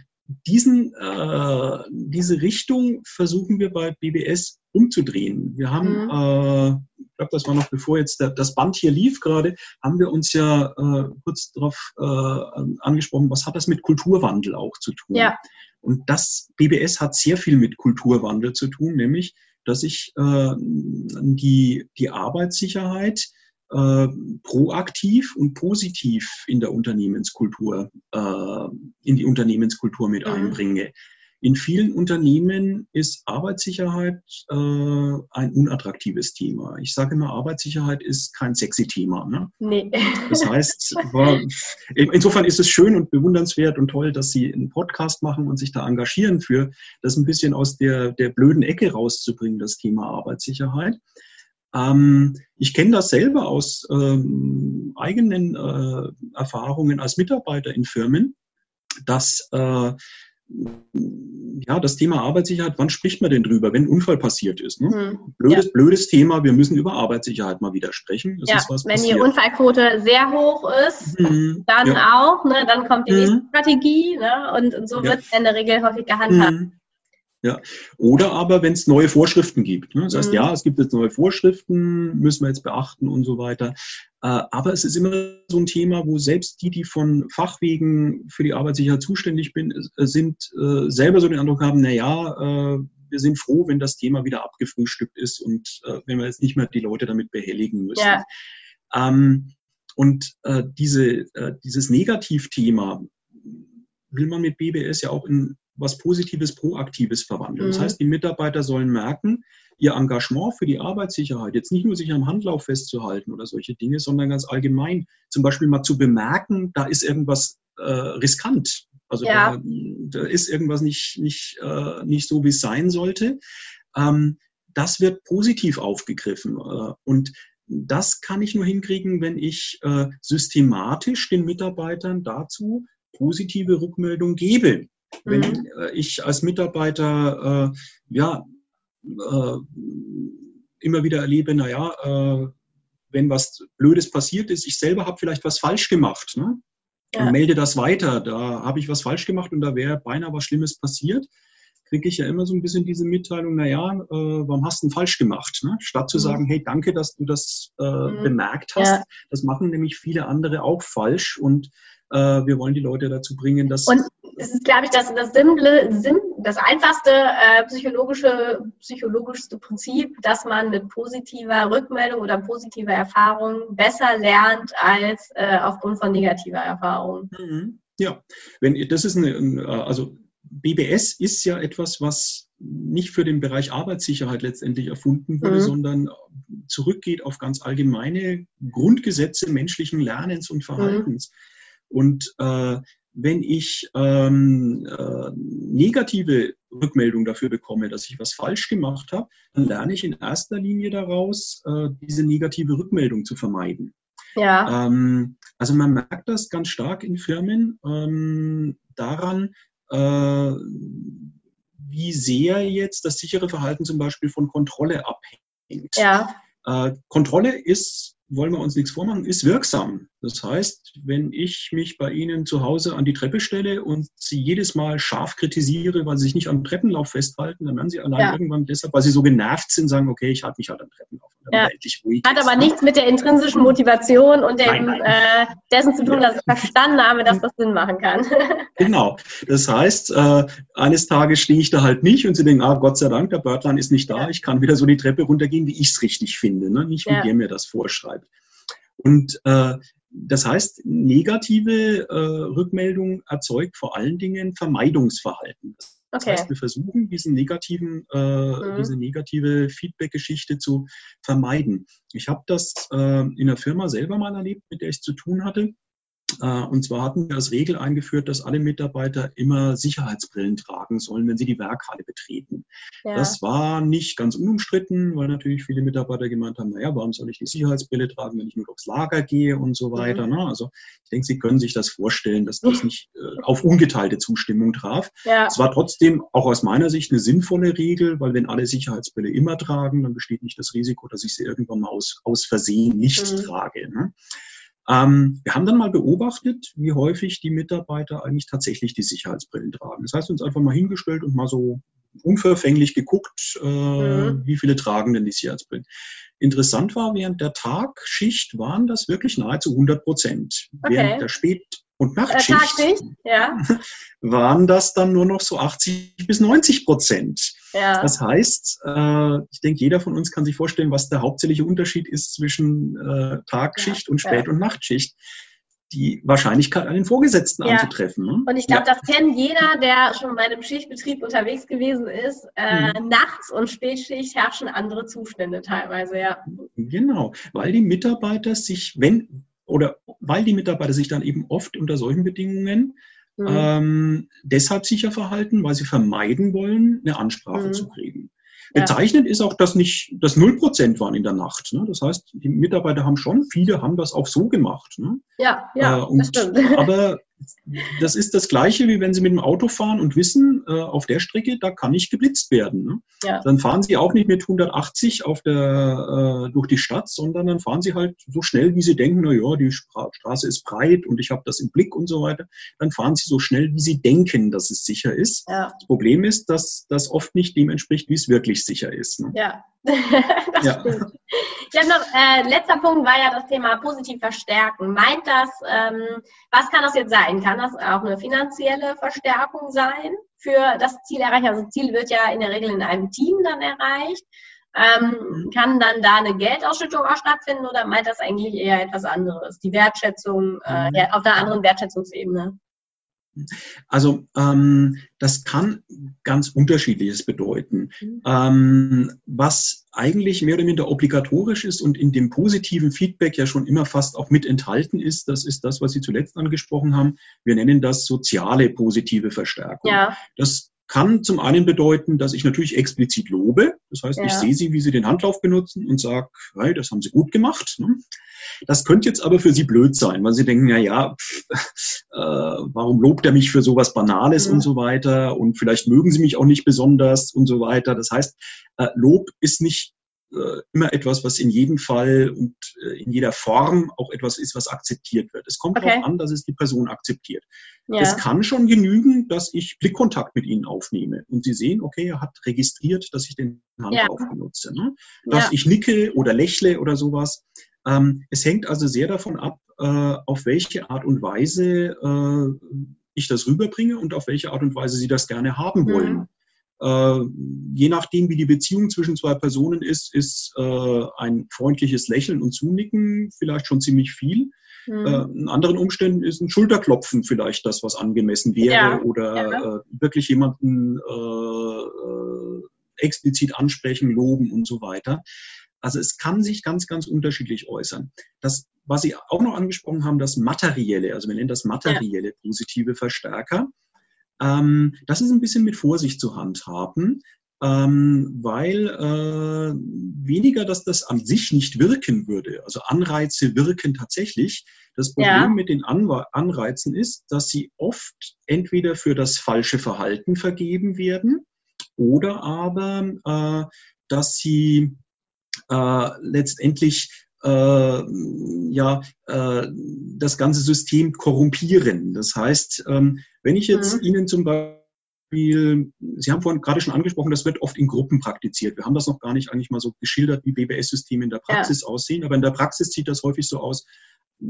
diesen, äh, diese Richtung versuchen wir bei BBS umzudrehen. Wir haben, mhm. äh, ich glaube, das war noch bevor jetzt der, das Band hier lief gerade, haben wir uns ja äh, kurz darauf äh, angesprochen, was hat das mit Kulturwandel auch zu tun? Ja. Und das BBS hat sehr viel mit Kulturwandel zu tun, nämlich, dass ich äh, die, die Arbeitssicherheit äh, proaktiv und positiv in der Unternehmenskultur, äh, in die Unternehmenskultur mit mhm. einbringe. In vielen Unternehmen ist Arbeitssicherheit äh, ein unattraktives Thema. Ich sage immer, Arbeitssicherheit ist kein sexy Thema. Ne? Nee. Das heißt, war, insofern ist es schön und bewundernswert und toll, dass Sie einen Podcast machen und sich da engagieren für, das ein bisschen aus der, der blöden Ecke rauszubringen, das Thema Arbeitssicherheit. Ähm, ich kenne das selber aus ähm, eigenen äh, Erfahrungen als Mitarbeiter in Firmen, dass äh, ja, das Thema Arbeitssicherheit, wann spricht man denn drüber, wenn ein Unfall passiert ist? Ne? Hm. Blödes, ja. blödes Thema, wir müssen über Arbeitssicherheit mal wieder sprechen. Ja, wenn passiert. die Unfallquote sehr hoch ist, hm. dann ja. auch, ne, dann kommt die hm. nächste Strategie ne, und, und so wird es in der Regel häufig gehandhabt. Hm. Ja. Oder aber, wenn es neue Vorschriften gibt. Ne? Das heißt, mhm. ja, es gibt jetzt neue Vorschriften, müssen wir jetzt beachten und so weiter. Äh, aber es ist immer so ein Thema, wo selbst die, die von Fachwegen für die Arbeitssicherheit zuständig bin, äh, sind, äh, selber so den Eindruck haben, na ja, wir sind froh, wenn das Thema wieder abgefrühstückt ist und wenn wir jetzt nicht mehr die Leute damit behelligen müssen. Ja. Ähm, und diese, dieses Negativthema will man mit BBS ja auch in was Positives, Proaktives verwandeln. Mhm. Das heißt, die Mitarbeiter sollen merken, ihr Engagement für die Arbeitssicherheit, jetzt nicht nur sich am Handlauf festzuhalten oder solche Dinge, sondern ganz allgemein zum Beispiel mal zu bemerken, da ist irgendwas äh, riskant. Also ja. da, da, ist irgendwas nicht, nicht, äh, nicht so, wie es sein sollte. Ähm, das wird positiv aufgegriffen. Äh, und das kann ich nur hinkriegen, wenn ich äh, systematisch den Mitarbeitern dazu positive Rückmeldung gebe. Wenn mhm. Äh, ich als Mitarbeiter äh, ja äh, immer wieder erlebe, naja, äh, wenn was Blödes passiert ist, ich selber habe vielleicht was falsch gemacht ne? Ja. und melde das weiter. Da habe ich was falsch gemacht und da wäre beinahe was Schlimmes passiert kriege ich ja immer so ein bisschen diese Mitteilung, naja, äh, warum hast du denn falsch gemacht? Ne? Statt zu mhm. sagen, hey, danke, dass du das äh, mhm. bemerkt hast. Ja. Das machen nämlich viele andere auch falsch und wir wollen die Leute dazu bringen, dass. Und es ist, glaube ich, das, das simple, sim, das einfachste äh, psychologische, psychologischste Prinzip, dass man mit positiver Rückmeldung oder positiver Erfahrung besser lernt als äh, aufgrund von negativer Erfahrung. Mhm. Ja, wenn das ist eine, also BBS ist ja etwas, was nicht für den Bereich Arbeitssicherheit letztendlich erfunden wurde, mhm. sondern zurückgeht auf ganz allgemeine Grundgesetze menschlichen Lernens und Verhaltens. Mhm. Und äh, wenn ich ähm, äh, negative Rückmeldung dafür bekomme, dass ich was falsch gemacht habe, dann lerne ich in erster Linie daraus, äh, diese negative Rückmeldung zu vermeiden. Ja. Ähm, also man merkt das ganz stark in Firmen ähm, daran, äh, wie sehr jetzt das sichere Verhalten zum Beispiel von Kontrolle abhängt. Ja. Äh, Kontrolle ist wollen wir uns nichts vormachen, ist wirksam. Das heißt, wenn ich mich bei Ihnen zu Hause an die Treppe stelle und Sie jedes Mal scharf kritisiere, weil Sie sich nicht am Treppenlauf festhalten, dann werden Sie allein ja. irgendwann deshalb, weil Sie so genervt sind, sagen, okay, ich halte mich halt am Treppenlauf. Ja. Hat aber nichts mit der intrinsischen Motivation und dem, nein, nein. Äh, dessen zu tun, dass ich verstanden habe, dass das Sinn machen kann. genau. Das heißt, äh, eines Tages stehe ich da halt nicht und Sie denken, ah, Gott sei Dank, der Börtlein ist nicht da, ja. ich kann wieder so die Treppe runtergehen, wie ich es richtig finde, ne? nicht wie der mir das vorschreibt. Und äh, das heißt, negative äh, Rückmeldung erzeugt vor allen Dingen Vermeidungsverhalten. Das okay. heißt, wir versuchen, diesen negativen, äh, mhm. diese negative Feedback-Geschichte zu vermeiden. Ich habe das äh, in der Firma selber mal erlebt, mit der ich zu tun hatte. Äh, und zwar hatten wir als Regel eingeführt, dass alle Mitarbeiter immer Sicherheitsbrillen tragen sollen, wenn sie die Werkhalle betreten. Ja. Das war nicht ganz unumstritten, weil natürlich viele Mitarbeiter gemeint haben, naja, warum soll ich die Sicherheitsbrille tragen, wenn ich nur aufs Lager gehe und so weiter. Mhm. Ne? Also ich denke, Sie können sich das vorstellen, dass das nicht äh, auf ungeteilte Zustimmung traf. Ja. Es war trotzdem auch aus meiner Sicht eine sinnvolle Regel, weil wenn alle Sicherheitsbrille immer tragen, dann besteht nicht das Risiko, dass ich sie irgendwann mal aus, aus Versehen nicht mhm. trage. Ne? Ähm, wir haben dann mal beobachtet, wie häufig die Mitarbeiter eigentlich tatsächlich die Sicherheitsbrillen tragen. Das heißt, uns einfach mal hingestellt und mal so unverfänglich geguckt, äh, mhm. wie viele tragen denn die Sicherheitsbrillen. Interessant war, während der Tagschicht waren das wirklich nahezu 100 Prozent. Okay. Während der Spät- und Nachtschicht äh, ja. waren das dann nur noch so 80 bis 90 Prozent. Ja. Das heißt, äh, ich denke, jeder von uns kann sich vorstellen, was der hauptsächliche Unterschied ist zwischen äh, Tagschicht ja. und Spät- und Nachtschicht die Wahrscheinlichkeit an den Vorgesetzten anzutreffen. Ne? Und ich glaube, das kennt jeder, der schon bei einem Schichtbetrieb unterwegs gewesen ist. Äh, mhm. Nachts und Spätschicht herrschen andere Zustände teilweise, ja. Genau, weil die Mitarbeiter sich, wenn oder weil die Mitarbeiter sich dann eben oft unter solchen Bedingungen mhm. ähm, deshalb sicher verhalten, weil sie vermeiden wollen, eine Ansprache mhm. zu kriegen. Bezeichnend ja. ist auch, dass nicht das 0% waren in der Nacht. Ne? Das heißt, die Mitarbeiter haben schon, viele haben das auch so gemacht. Ne? Ja, ja, äh, und, das stimmt. Aber das ist das Gleiche, wie wenn Sie mit dem Auto fahren und wissen, äh, auf der Strecke, da kann nicht geblitzt werden. Ne? Ja. Dann fahren Sie auch nicht mit 180 auf der, äh, durch die Stadt, sondern dann fahren Sie halt so schnell, wie Sie denken, na ja, die Stra Straße ist breit und ich habe das im Blick und so weiter. Dann fahren Sie so schnell, wie Sie denken, dass es sicher ist. Ja. Das Problem ist, dass das oft nicht dem entspricht, wie es wirklich sicher ist. Ne? Ja, das ja. stimmt. Ich habe noch, äh, letzter Punkt war ja das Thema positiv verstärken. Meint das, ähm, was kann das jetzt sein? Kann das auch eine finanzielle Verstärkung sein für das Ziel erreichen? Also Ziel wird ja in der Regel in einem Team dann erreicht. Ähm, kann dann da eine Geldausschüttung auch stattfinden oder meint das eigentlich eher etwas anderes? Die Wertschätzung äh, mhm. auf einer anderen Wertschätzungsebene? Also ähm, das kann ganz unterschiedliches bedeuten. Mhm. Ähm, was eigentlich mehr oder minder obligatorisch ist und in dem positiven Feedback ja schon immer fast auch mit enthalten ist, das ist das, was Sie zuletzt angesprochen haben. Wir nennen das soziale positive Verstärkung. Ja. Das kann zum einen bedeuten, dass ich natürlich explizit lobe. Das heißt, ja. ich sehe sie, wie sie den Handlauf benutzen und sage, hey, das haben sie gut gemacht. Ne? Das könnte jetzt aber für sie blöd sein, weil sie denken, na ja, äh, warum lobt er mich für sowas Banales ja. und so weiter und vielleicht mögen sie mich auch nicht besonders und so weiter. Das heißt, äh, Lob ist nicht äh, immer etwas, was in jedem Fall und äh, in jeder Form auch etwas ist, was akzeptiert wird. Es kommt okay. darauf an, dass es die Person akzeptiert. Ja. Es kann schon genügen, dass ich Blickkontakt mit Ihnen aufnehme und Sie sehen, okay, er hat registriert, dass ich den Handlauf ja. benutze. Ne? Dass ja. ich nicke oder lächle oder sowas. Ähm, es hängt also sehr davon ab, äh, auf welche Art und Weise äh, ich das rüberbringe und auf welche Art und Weise Sie das gerne haben mhm. wollen. Mhm. Äh, je nachdem, wie die Beziehung zwischen zwei Personen ist, ist äh, ein freundliches Lächeln und Zunicken vielleicht schon ziemlich viel. Mhm. Äh, in anderen Umständen ist ein Schulterklopfen vielleicht das, was angemessen wäre ja. oder ja. Äh, wirklich jemanden äh, äh, explizit ansprechen, loben und so weiter. Also es kann sich ganz, ganz unterschiedlich äußern. Das, was Sie auch noch angesprochen haben, das materielle, also wir nennen das materielle ja. positive Verstärker. Ähm, das ist ein bisschen mit Vorsicht zu handhaben, ähm, weil äh, weniger, dass das an sich nicht wirken würde. Also Anreize wirken tatsächlich. Das Problem ja. mit den Anwe Anreizen ist, dass sie oft entweder für das falsche Verhalten vergeben werden oder aber, äh, dass sie äh, letztendlich äh, ja, äh, das ganze System korrumpieren. Das heißt, ähm, wenn ich jetzt mhm. Ihnen zum Beispiel, Sie haben vorhin gerade schon angesprochen, das wird oft in Gruppen praktiziert. Wir haben das noch gar nicht eigentlich mal so geschildert, wie BBS-Systeme in der Praxis ja. aussehen, aber in der Praxis sieht das häufig so aus,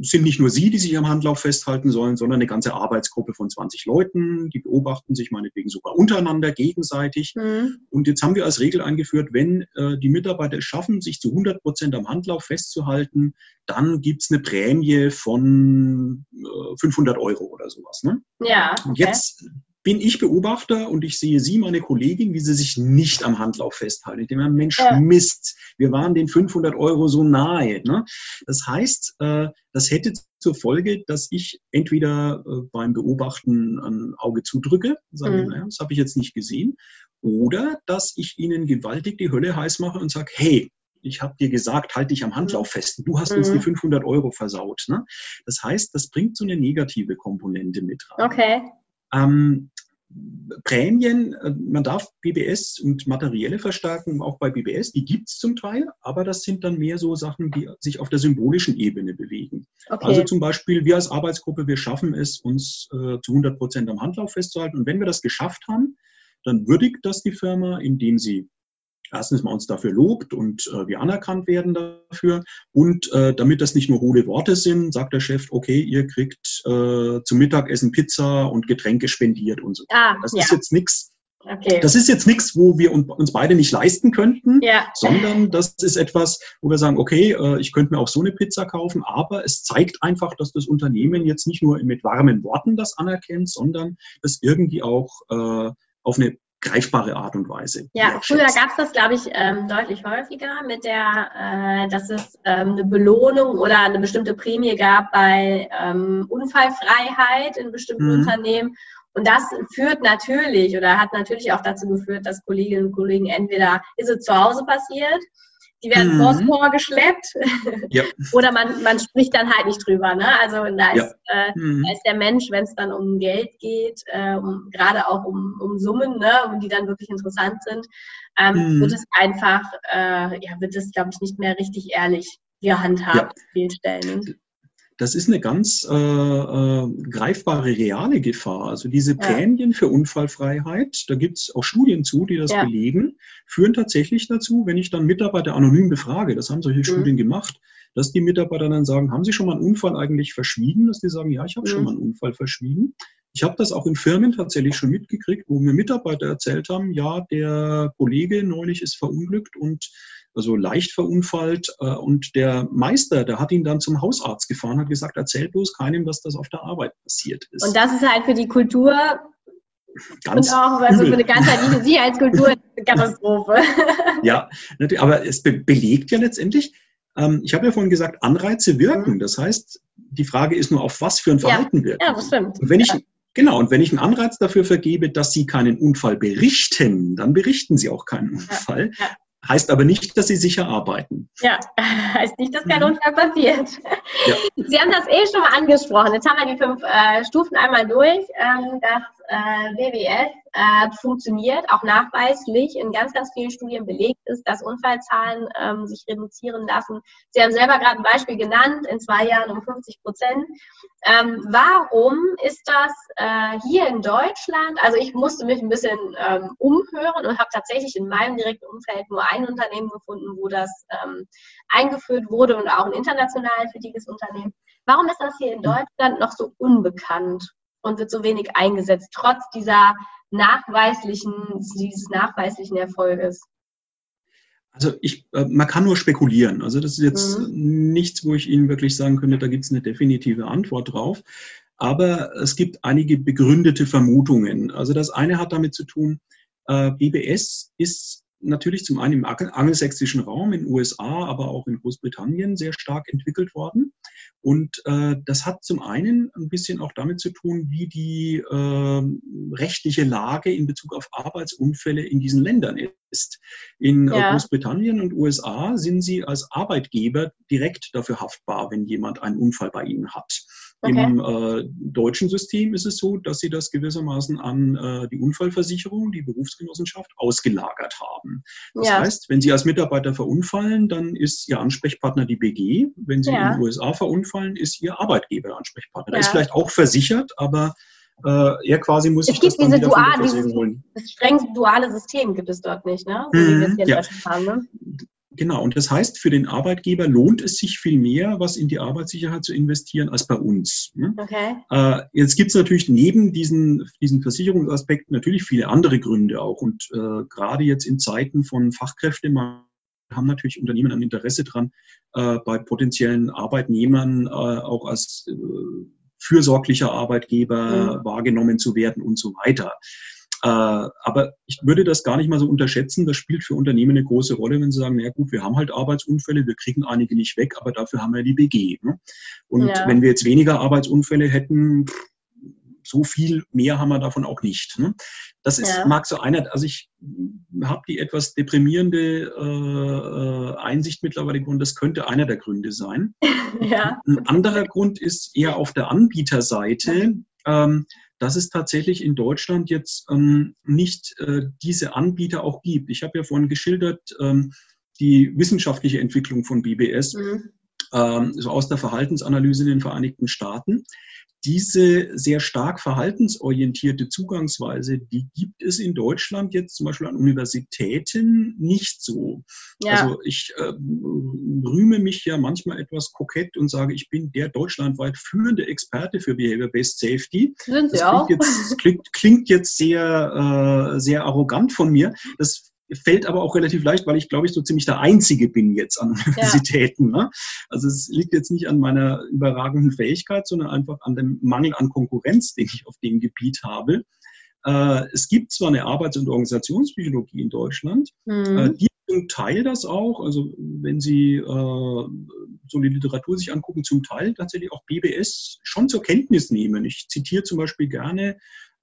sind nicht nur Sie, die sich am Handlauf festhalten sollen, sondern eine ganze Arbeitsgruppe von 20 Leuten, die beobachten sich meinetwegen sogar untereinander gegenseitig. Mhm. Und jetzt haben wir als Regel eingeführt, wenn äh, die Mitarbeiter es schaffen, sich zu 100 Prozent am Handlauf festzuhalten, dann gibt's eine Prämie von äh, 500 Euro oder sowas. Ne? Ja. Okay. Und jetzt bin ich Beobachter und ich sehe Sie, meine Kollegin, wie Sie sich nicht am Handlauf festhalten. Ich denke, Mensch, ja. Mist, wir waren den 500 Euro so nahe. Ne? Das heißt, äh, das hätte zur Folge, dass ich entweder äh, beim Beobachten ein Auge zudrücke, sage, mhm. naja, das habe ich jetzt nicht gesehen, oder dass ich Ihnen gewaltig die Hölle heiß mache und sage, hey, ich habe dir gesagt, halt dich am Handlauf mhm. fest. Du hast mhm. uns die 500 Euro versaut. Ne? Das heißt, das bringt so eine negative Komponente mit rein. Okay. Ähm, Prämien, äh, man darf BBS und materielle Verstärkung auch bei BBS, die gibt es zum Teil, aber das sind dann mehr so Sachen, die sich auf der symbolischen Ebene bewegen. Okay. Also zum Beispiel, wir als Arbeitsgruppe, wir schaffen es, uns äh, zu 100 Prozent am Handlauf festzuhalten. Und wenn wir das geschafft haben, dann würdigt das die Firma, indem sie erstens mal uns dafür lobt und äh, wir anerkannt werden dafür. Und äh, damit das nicht nur hohle Worte sind, sagt der Chef, okay, ihr kriegt äh, zum Mittagessen Pizza und Getränke spendiert und so. Ah, das ja. ist jetzt nichts. Okay. Das ist jetzt nichts, wo wir uns beide nicht leisten könnten, ja. sondern das ist etwas, wo wir sagen, okay, äh, ich könnte mir auch so eine Pizza kaufen, aber es zeigt einfach, dass das Unternehmen jetzt nicht nur mit warmen Worten das anerkennt, sondern das irgendwie auch äh, auf eine greifbare Art und Weise. Ja, früher gab es das, glaube ich, ähm, deutlich häufiger mit der, äh, dass es ähm, eine Belohnung oder eine bestimmte Prämie gab bei ähm, Unfallfreiheit in bestimmten mhm. Unternehmen. Und das führt natürlich oder hat natürlich auch dazu geführt, dass Kolleginnen und Kollegen entweder ist es zu Hause passiert, die werden mhm. vors Tor geschleppt. Ja. Oder man, man spricht dann halt nicht drüber. Ne? Also da ist, ja. äh, mhm. da ist der Mensch, wenn es dann um Geld geht, äh, um, gerade auch um, um Summen, ne? um die dann wirklich interessant sind, ähm, mhm. wird es einfach, äh, ja, wird es, glaube ich, nicht mehr richtig ehrlich gehandhabt, ja. vielen Stellen das ist eine ganz äh, äh, greifbare reale Gefahr. Also diese Prämien ja. für Unfallfreiheit, da gibt es auch Studien zu, die das ja. belegen, führen tatsächlich dazu, wenn ich dann Mitarbeiter anonym befrage, das haben solche mhm. Studien gemacht, dass die Mitarbeiter dann sagen, haben Sie schon mal einen Unfall eigentlich verschwiegen? Dass die sagen, ja, ich habe mhm. schon mal einen Unfall verschwiegen. Ich habe das auch in Firmen tatsächlich schon mitgekriegt, wo mir Mitarbeiter erzählt haben, ja, der Kollege neulich ist verunglückt und also leicht verunfallt. Äh, und der Meister, der hat ihn dann zum Hausarzt gefahren, hat gesagt, erzähl bloß keinem, dass das auf der Arbeit passiert ist. Und das ist halt für die Kultur Ganz und auch also für eine ganzheitliche Sicherheitskultur eine Katastrophe. Ja, aber es be belegt ja letztendlich, ähm, ich habe ja vorhin gesagt, Anreize wirken. Mhm. Das heißt, die Frage ist nur, auf was für ein Verhalten ja. wirken. Ja, das stimmt. Und wenn ich, Genau, und wenn ich einen Anreiz dafür vergebe, dass Sie keinen Unfall berichten, dann berichten Sie auch keinen Unfall. Ja, ja. Heißt aber nicht, dass sie sicher arbeiten. Ja, heißt nicht, dass kein mhm. Unfall passiert. Ja. Sie haben das eh schon mal angesprochen. Jetzt haben wir die fünf äh, Stufen einmal durch. Ähm, das äh, WWF äh, funktioniert, auch nachweislich in ganz, ganz vielen Studien belegt ist, dass Unfallzahlen ähm, sich reduzieren lassen. Sie haben selber gerade ein Beispiel genannt, in zwei Jahren um 50 Prozent. Ähm, warum ist das äh, hier in Deutschland? Also ich musste mich ein bisschen ähm, umhören und habe tatsächlich in meinem direkten Umfeld nur ein Unternehmen gefunden, wo das ähm, eingeführt wurde und auch ein international tätiges Unternehmen. Warum ist das hier in Deutschland noch so unbekannt? Und wird so wenig eingesetzt, trotz dieser nachweislichen, dieses nachweislichen Erfolges? Also ich, äh, man kann nur spekulieren. Also das ist jetzt mhm. nichts, wo ich Ihnen wirklich sagen könnte, da gibt es eine definitive Antwort drauf. Aber es gibt einige begründete Vermutungen. Also das eine hat damit zu tun, äh, BBS ist natürlich zum einen im angelsächsischen Raum in den USA, aber auch in Großbritannien sehr stark entwickelt worden. Und äh, das hat zum einen ein bisschen auch damit zu tun, wie die äh, rechtliche Lage in Bezug auf Arbeitsunfälle in diesen Ländern ist. In äh, ja. Großbritannien und USA sind sie als Arbeitgeber direkt dafür haftbar, wenn jemand einen Unfall bei ihnen hat. Okay. Im äh, deutschen System ist es so, dass sie das gewissermaßen an äh, die Unfallversicherung, die Berufsgenossenschaft ausgelagert haben. Das ja. heißt, wenn Sie als Mitarbeiter verunfallen, dann ist Ihr Ansprechpartner die BG. Wenn Sie ja. in den USA verunfallen, ist Ihr Arbeitgeber Ansprechpartner. Ja. Er ist vielleicht auch versichert, aber äh, er quasi muss es sich das dann wieder dual, von der holen. Das streng duale System gibt es dort nicht, ne? So mhm, wie wir es hier in Deutschland haben, ne? Genau, und das heißt, für den Arbeitgeber lohnt es sich viel mehr, was in die Arbeitssicherheit zu investieren, als bei uns. Ne? Okay. Äh, jetzt gibt es natürlich neben diesen, diesen Versicherungsaspekten natürlich viele andere Gründe auch. Und äh, gerade jetzt in Zeiten von Fachkräftemangel haben natürlich Unternehmen ein Interesse daran, äh, bei potenziellen Arbeitnehmern äh, auch als äh, fürsorglicher Arbeitgeber mhm. wahrgenommen zu werden und so weiter. Äh, aber ich würde das gar nicht mal so unterschätzen. Das spielt für Unternehmen eine große Rolle, wenn sie sagen, na gut, wir haben halt Arbeitsunfälle, wir kriegen einige nicht weg, aber dafür haben wir die BG. Ne? Und ja. wenn wir jetzt weniger Arbeitsunfälle hätten, so viel mehr haben wir davon auch nicht. Ne? Das ist, ja. mag so einer, also ich habe die etwas deprimierende äh, äh Einsicht mittlerweile und das könnte einer der Gründe sein. Ja. Ein anderer Grund ist eher auf der Anbieterseite. Ähm, dass es tatsächlich in Deutschland jetzt ähm, nicht äh, diese Anbieter auch gibt. Ich habe ja vorhin geschildert, ähm, die wissenschaftliche Entwicklung von BBS, mhm. ähm, so aus der Verhaltensanalyse in den Vereinigten Staaten diese sehr stark verhaltensorientierte Zugangsweise, die gibt es in Deutschland jetzt zum Beispiel an Universitäten nicht so. Ja. Also ich äh, rühme mich ja manchmal etwas kokett und sage, ich bin der deutschlandweit führende Experte für Behavior-Based Safety. Sind Sie das auch? Klingt jetzt, klingt, klingt jetzt sehr, äh, sehr arrogant von mir. Das fällt aber auch relativ leicht, weil ich glaube ich so ziemlich der Einzige bin jetzt an Universitäten. Ja. Ne? Also es liegt jetzt nicht an meiner überragenden Fähigkeit, sondern einfach an dem Mangel an Konkurrenz, den ich auf dem Gebiet habe. Äh, es gibt zwar eine Arbeits- und Organisationspsychologie in Deutschland, mhm. äh, die zum Teil das auch, also wenn Sie äh, so die Literatur sich angucken, zum Teil tatsächlich auch BBS schon zur Kenntnis nehmen. Ich zitiere zum Beispiel gerne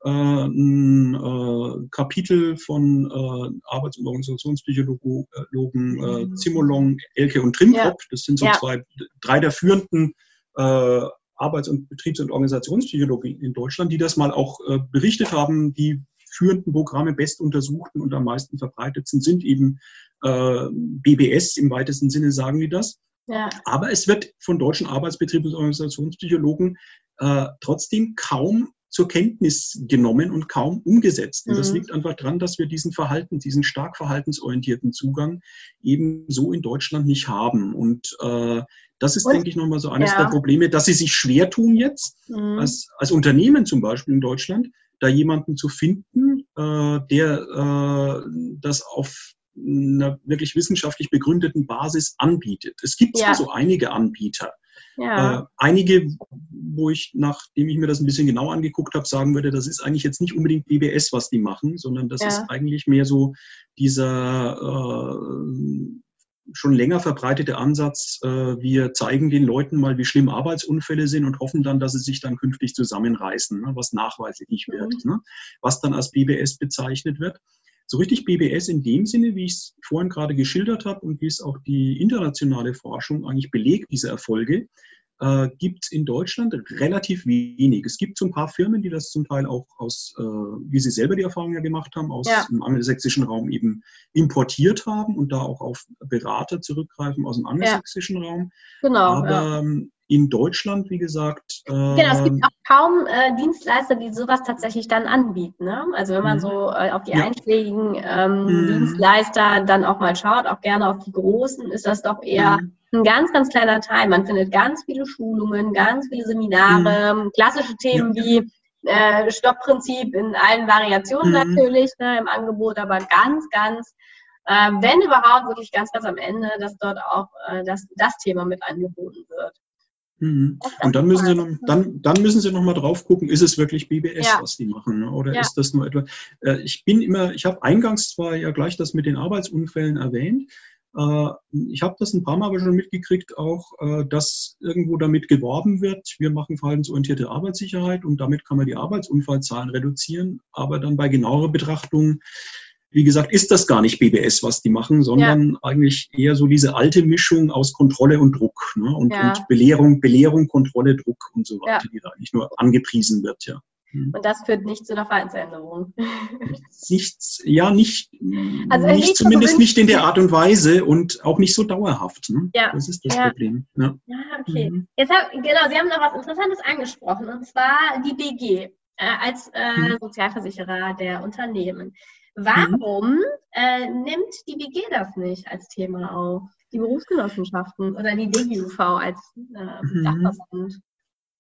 ein äh, Kapitel von äh, Arbeits- und Organisationspsychologen äh, mhm. Zimmerlong, Elke und Trimkop. Ja. Das sind so zwei, drei der führenden äh, Arbeits- und Betriebs- und Organisationspsychologie in Deutschland, die das mal auch äh, berichtet haben, die führenden Programme, bestuntersuchten und am meisten verbreitetsten sind eben äh, BBS im weitesten Sinne, sagen die das. Ja. Aber es wird von deutschen Arbeitsbetriebs- und Organisationspsychologen äh, trotzdem kaum zur Kenntnis genommen und kaum umgesetzt. Und das mhm. liegt einfach daran, dass wir diesen Verhalten, diesen stark verhaltensorientierten Zugang eben so in Deutschland nicht haben. Und äh, das ist, und, denke ich, nochmal so eines ja. der Probleme, dass sie sich schwer tun jetzt, mhm. als, als Unternehmen zum Beispiel in Deutschland, da jemanden zu finden, äh, der äh, das auf einer wirklich wissenschaftlich begründeten Basis anbietet. Es gibt ja. so einige Anbieter. Ja. Äh, einige, wo ich, nachdem ich mir das ein bisschen genau angeguckt habe, sagen würde, das ist eigentlich jetzt nicht unbedingt BBS, was die machen, sondern das ja. ist eigentlich mehr so dieser äh, schon länger verbreitete Ansatz, äh, wir zeigen den Leuten mal, wie schlimm Arbeitsunfälle sind und hoffen dann, dass sie sich dann künftig zusammenreißen, ne, was nachweislich nicht wird, mhm. ne, was dann als BBS bezeichnet wird. So richtig BBS in dem Sinne, wie ich es vorhin gerade geschildert habe und wie es auch die internationale Forschung eigentlich belegt, diese Erfolge, äh, gibt es in Deutschland relativ wenig. Es gibt so ein paar Firmen, die das zum Teil auch aus, äh, wie sie selber die Erfahrung ja gemacht haben, aus ja. dem angelsächsischen Raum eben importiert haben und da auch auf Berater zurückgreifen aus dem angelsächsischen ja. Raum. Genau. Aber ja. Ähm, in Deutschland, wie gesagt. Äh, genau, es gibt auch kaum äh, Dienstleister, die sowas tatsächlich dann anbieten. Ne? Also wenn man mhm. so äh, auf die ja. einschlägigen ähm, mhm. Dienstleister dann auch mal schaut, auch gerne auf die großen, ist das doch eher mhm. ein ganz, ganz kleiner Teil. Man findet ganz viele Schulungen, ganz viele Seminare, mhm. klassische Themen ja. wie äh, Stoppprinzip in allen Variationen mhm. natürlich ne, im Angebot, aber ganz, ganz äh, wenn überhaupt wirklich ganz, ganz am Ende, dass dort auch äh, das, das Thema mit angeboten wird. Mhm. Und dann müssen Sie noch, dann, dann müssen Sie noch mal drauf gucken, ist es wirklich BBS, ja. was die machen, ne? oder ja. ist das nur etwa? Äh, ich bin immer, ich habe eingangs zwar ja gleich das mit den Arbeitsunfällen erwähnt. Äh, ich habe das ein paar Mal aber schon mitgekriegt, auch, äh, dass irgendwo damit geworben wird, wir machen verhaltensorientierte Arbeitssicherheit und damit kann man die Arbeitsunfallzahlen reduzieren. Aber dann bei genauerer Betrachtung wie gesagt, ist das gar nicht BBS, was die machen, sondern ja. eigentlich eher so diese alte Mischung aus Kontrolle und Druck ne? und, ja. und, Belehrung, Belehrung, Kontrolle, Druck und so weiter, ja. die da eigentlich nur angepriesen wird, ja. Hm. Und das führt nicht zu einer Verhaltensänderung. Nichts, ja, nicht, also nicht zumindest nicht in der Art und Weise und auch nicht so dauerhaft. Ne? Ja. Das ist das Problem. Ja, ja okay. Mhm. Jetzt hab, genau, Sie haben noch was Interessantes angesprochen, und zwar die BG äh, als äh, mhm. Sozialversicherer der Unternehmen. Mhm. Warum äh, nimmt die BG das nicht als Thema auf? Die Berufsgenossenschaften oder die DGUV als äh, mhm. Dachverband?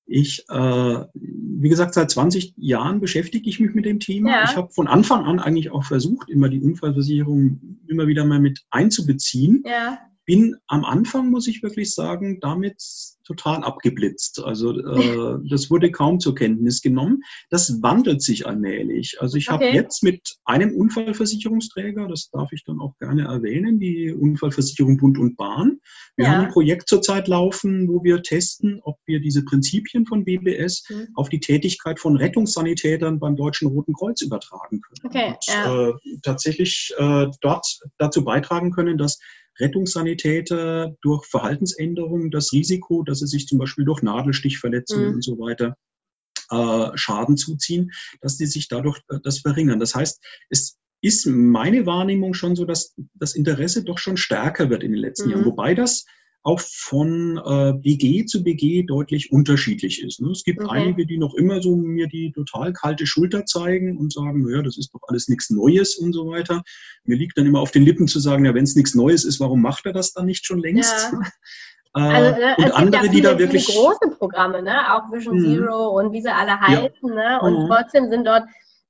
Ich, äh, wie gesagt, seit 20 Jahren beschäftige ich mich mit dem Thema. Ja. Ich habe von Anfang an eigentlich auch versucht, immer die Unfallversicherung immer wieder mal mit einzubeziehen. Ja bin am Anfang, muss ich wirklich sagen, damit total abgeblitzt. Also äh, das wurde kaum zur Kenntnis genommen. Das wandelt sich allmählich. Also ich okay. habe jetzt mit einem Unfallversicherungsträger, das darf ich dann auch gerne erwähnen, die Unfallversicherung Bund und Bahn. Wir ja. haben ein Projekt zurzeit laufen, wo wir testen, ob wir diese Prinzipien von BBS mhm. auf die Tätigkeit von Rettungssanitätern beim Deutschen Roten Kreuz übertragen können. Okay. Und, ja. äh, tatsächlich äh, dort dazu beitragen können, dass Rettungssanitäter durch Verhaltensänderungen das Risiko, dass sie sich zum Beispiel durch Nadelstichverletzungen mhm. und so weiter äh, Schaden zuziehen, dass die sich dadurch äh, das verringern. Das heißt, es ist meine Wahrnehmung schon so, dass das Interesse doch schon stärker wird in den letzten mhm. Jahren. Wobei das auch von äh, BG zu BG deutlich unterschiedlich ist. Ne? Es gibt okay. einige, die noch immer so mir die total kalte Schulter zeigen und sagen, naja, das ist doch alles nichts Neues und so weiter. Mir liegt dann immer auf den Lippen zu sagen, ja, wenn es nichts Neues ist, warum macht er das dann nicht schon längst? Ja. Äh, also, ne, und andere, ja viele, die da wirklich. große Programme, ne? auch Vision mhm. Zero und wie sie alle heißen. Ja. Ne? Und mhm. trotzdem sind dort,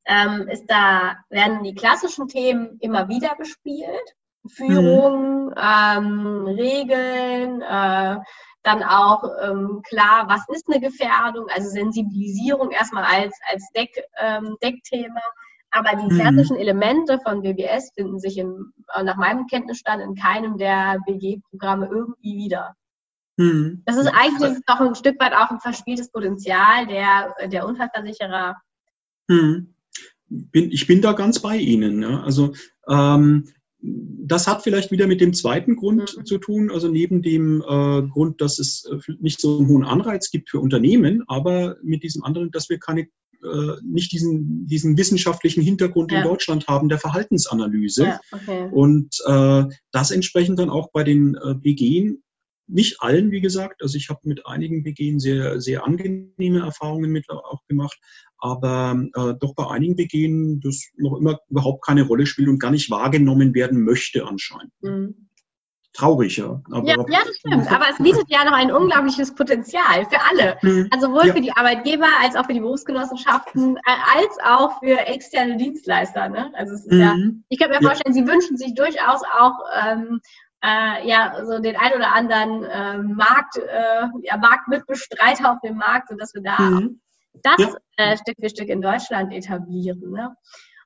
ähm, ist da, werden die klassischen Themen immer wieder bespielt. Führung, mhm. ähm, Regeln, äh, dann auch ähm, klar, was ist eine Gefährdung, also Sensibilisierung erstmal als, als Deck, ähm, Deckthema. Aber die mhm. klassischen Elemente von BBS finden sich in, nach meinem Kenntnisstand in keinem der BG-Programme irgendwie wieder. Mhm. Das ist eigentlich doch ein Stück weit auch ein verspieltes Potenzial der, der Unfallversicherer, Hm. Bin, ich bin da ganz bei Ihnen. Ja. Also ähm, das hat vielleicht wieder mit dem zweiten Grund mhm. zu tun, also neben dem äh, Grund, dass es äh, nicht so einen hohen Anreiz gibt für Unternehmen, aber mit diesem anderen, dass wir keine äh, nicht diesen, diesen wissenschaftlichen Hintergrund ja. in Deutschland haben der Verhaltensanalyse. Ja, okay. Und äh, das entsprechend dann auch bei den äh, BGen nicht allen, wie gesagt. Also ich habe mit einigen BGen sehr, sehr angenehme Erfahrungen mit auch gemacht, aber äh, doch bei einigen BGen das noch immer überhaupt keine Rolle spielt und gar nicht wahrgenommen werden möchte anscheinend. Mhm traurig, ja. Aber, ja, ja, das stimmt. Aber es bietet ja noch ein unglaubliches Potenzial für alle. Mhm. Also sowohl ja. für die Arbeitgeber als auch für die Berufsgenossenschaften, äh, als auch für externe Dienstleister. Ne? Also es ist mhm. ja, ich kann mir vorstellen, Sie wünschen sich durchaus auch ähm, äh, ja, so den ein oder anderen äh, Markt, äh, ja, Marktmitbestreiter auf dem Markt, sodass wir da mhm. Das ja. äh, Stück für Stück in Deutschland etablieren. Ne?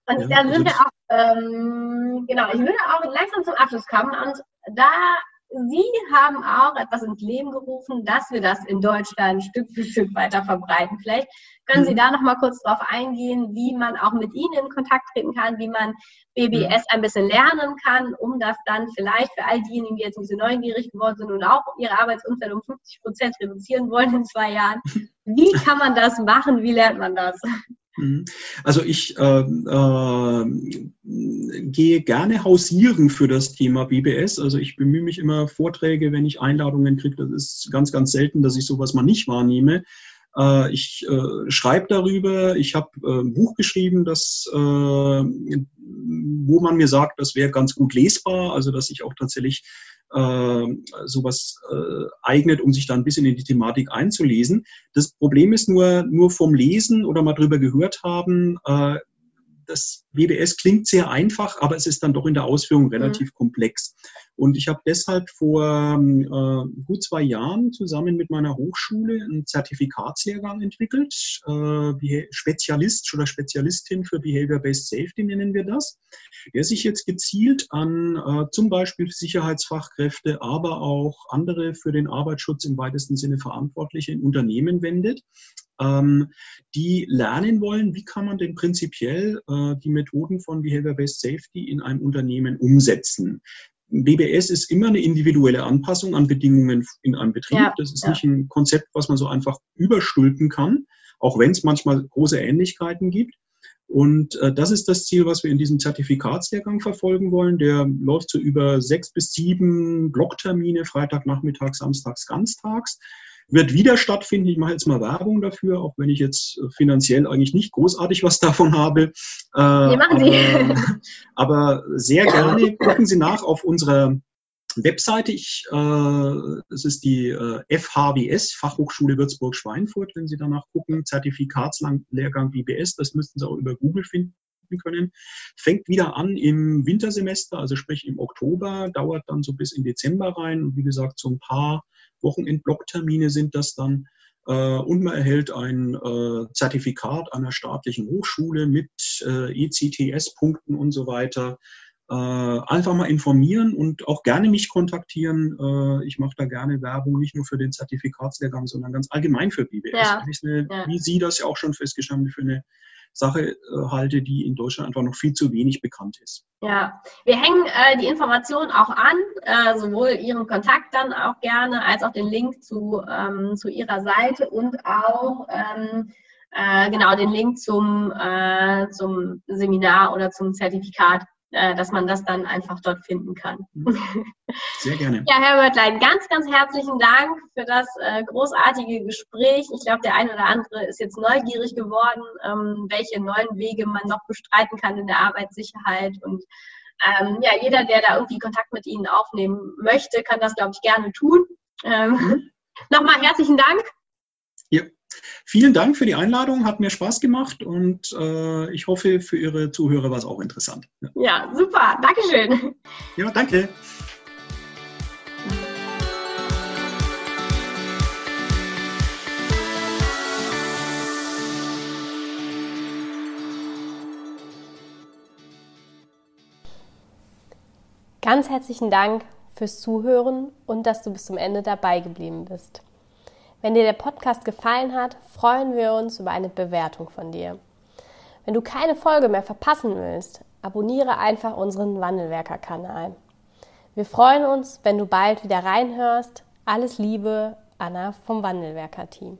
Und ja, da sind wir auch, ähm, genau, ich würde auch langsam zum Abschluss kommen und da Sie haben auch etwas ins Leben gerufen, dass wir das in Deutschland Stück für Stück weiter verbreiten. Vielleicht können Sie mhm. da noch mal kurz darauf eingehen, wie man auch mit Ihnen in Kontakt treten kann, wie man BBS ein bisschen lernen kann, um das dann vielleicht für all diejenigen, die jetzt ein bisschen neugierig geworden sind und auch ihre Arbeitsumfeld um 50 Prozent reduzieren wollen in zwei Jahren. Wie kann man das machen? Wie lernt man das? Mhm. Also ich äh, äh, gehe gerne hausieren für das Thema BBS. Also ich bemühe mich immer Vorträge, wenn ich Einladungen kriege. Das ist ganz, ganz selten, dass ich sowas mal nicht wahrnehme. Äh, ich äh, schreibe darüber. Ich habe äh, ein Buch geschrieben, das, äh, wo man mir sagt, das wäre ganz gut lesbar. Also dass ich auch tatsächlich äh, sowas äh, eignet, um sich da ein bisschen in die Thematik einzulesen. Das Problem ist nur, nur vom Lesen oder mal drüber gehört haben, das WBS klingt sehr einfach, aber es ist dann doch in der Ausführung mhm. relativ mhm. komplex. Und ich habe deshalb vor äh, gut zwei Jahren zusammen mit meiner Hochschule einen Zertifikatslehrgang entwickelt. Äh, Spezialist oder Spezialistin für Behavior-Based Safety nennen wir das. Der sich jetzt gezielt an äh, zum Beispiel Sicherheitsfachkräfte, aber auch andere für den Arbeitsschutz im weitesten Sinne Verantwortliche in Unternehmen wendet ähm, die lernen wollen, wie kann man denn prinzipiell äh, die Methoden von Behavior-Based Safety in einem Unternehmen umsetzen. BBS ist immer eine individuelle Anpassung an Bedingungen in einem Betrieb. Ja, das ist ja. nicht ein Konzept, was man so einfach überstülpen kann, auch wenn es manchmal große Ähnlichkeiten gibt. Und äh, das ist das Ziel, was wir in diesem Zertifikatslehrgang verfolgen wollen. Der läuft so über sechs bis sieben Blocktermine, Freitag, Nachmittag, Samstags, Ganztags wird wieder stattfinden. Ich mache jetzt mal Werbung dafür, auch wenn ich jetzt äh, finanziell eigentlich nicht großartig was davon habe. Äh, aber, aber, sehr gerne gucken Sie nach auf unserer Webseite. Ich, äh, es ist die äh, FHWS, Fachhochschule Würzburg-Schweinfurt, wenn Sie danach gucken, Zertifikatslehrgang BBS, das müssten Sie auch über Google finden können. Fängt wieder an im Wintersemester, also sprich im Oktober, dauert dann so bis in Dezember rein. Und wie gesagt, so ein paar Wochenendblocktermine sind das dann. Äh, und man erhält ein äh, Zertifikat einer staatlichen Hochschule mit äh, ECTS-Punkten und so weiter. Einfach mal informieren und auch gerne mich kontaktieren. Ich mache da gerne Werbung, nicht nur für den Zertifikatslehrgang, sondern ganz allgemein für BBS. Ja. Eine, ja. Wie Sie das ja auch schon festgestellt haben, für eine Sache äh, halte, die in Deutschland einfach noch viel zu wenig bekannt ist. Ja, wir hängen äh, die Informationen auch an, äh, sowohl Ihren Kontakt dann auch gerne, als auch den Link zu, ähm, zu Ihrer Seite und auch ähm, äh, genau den Link zum, äh, zum Seminar oder zum Zertifikat dass man das dann einfach dort finden kann. Mhm. Sehr gerne. ja, Herr Wörtlein, ganz, ganz herzlichen Dank für das äh, großartige Gespräch. Ich glaube, der eine oder andere ist jetzt neugierig geworden, ähm, welche neuen Wege man noch bestreiten kann in der Arbeitssicherheit. Und ähm, ja, jeder, der da irgendwie Kontakt mit Ihnen aufnehmen möchte, kann das, glaube ich, gerne tun. Ähm, mhm. Nochmal herzlichen Dank. Vielen Dank für die Einladung, hat mir Spaß gemacht und äh, ich hoffe, für Ihre Zuhörer war es auch interessant. Ja, ja super, Dankeschön. Ja, danke. Ganz herzlichen Dank fürs Zuhören und dass du bis zum Ende dabei geblieben bist. Wenn dir der Podcast gefallen hat, freuen wir uns über eine Bewertung von dir. Wenn du keine Folge mehr verpassen willst, abonniere einfach unseren Wandelwerker-Kanal. Wir freuen uns, wenn du bald wieder reinhörst. Alles Liebe, Anna vom Wandelwerker-Team.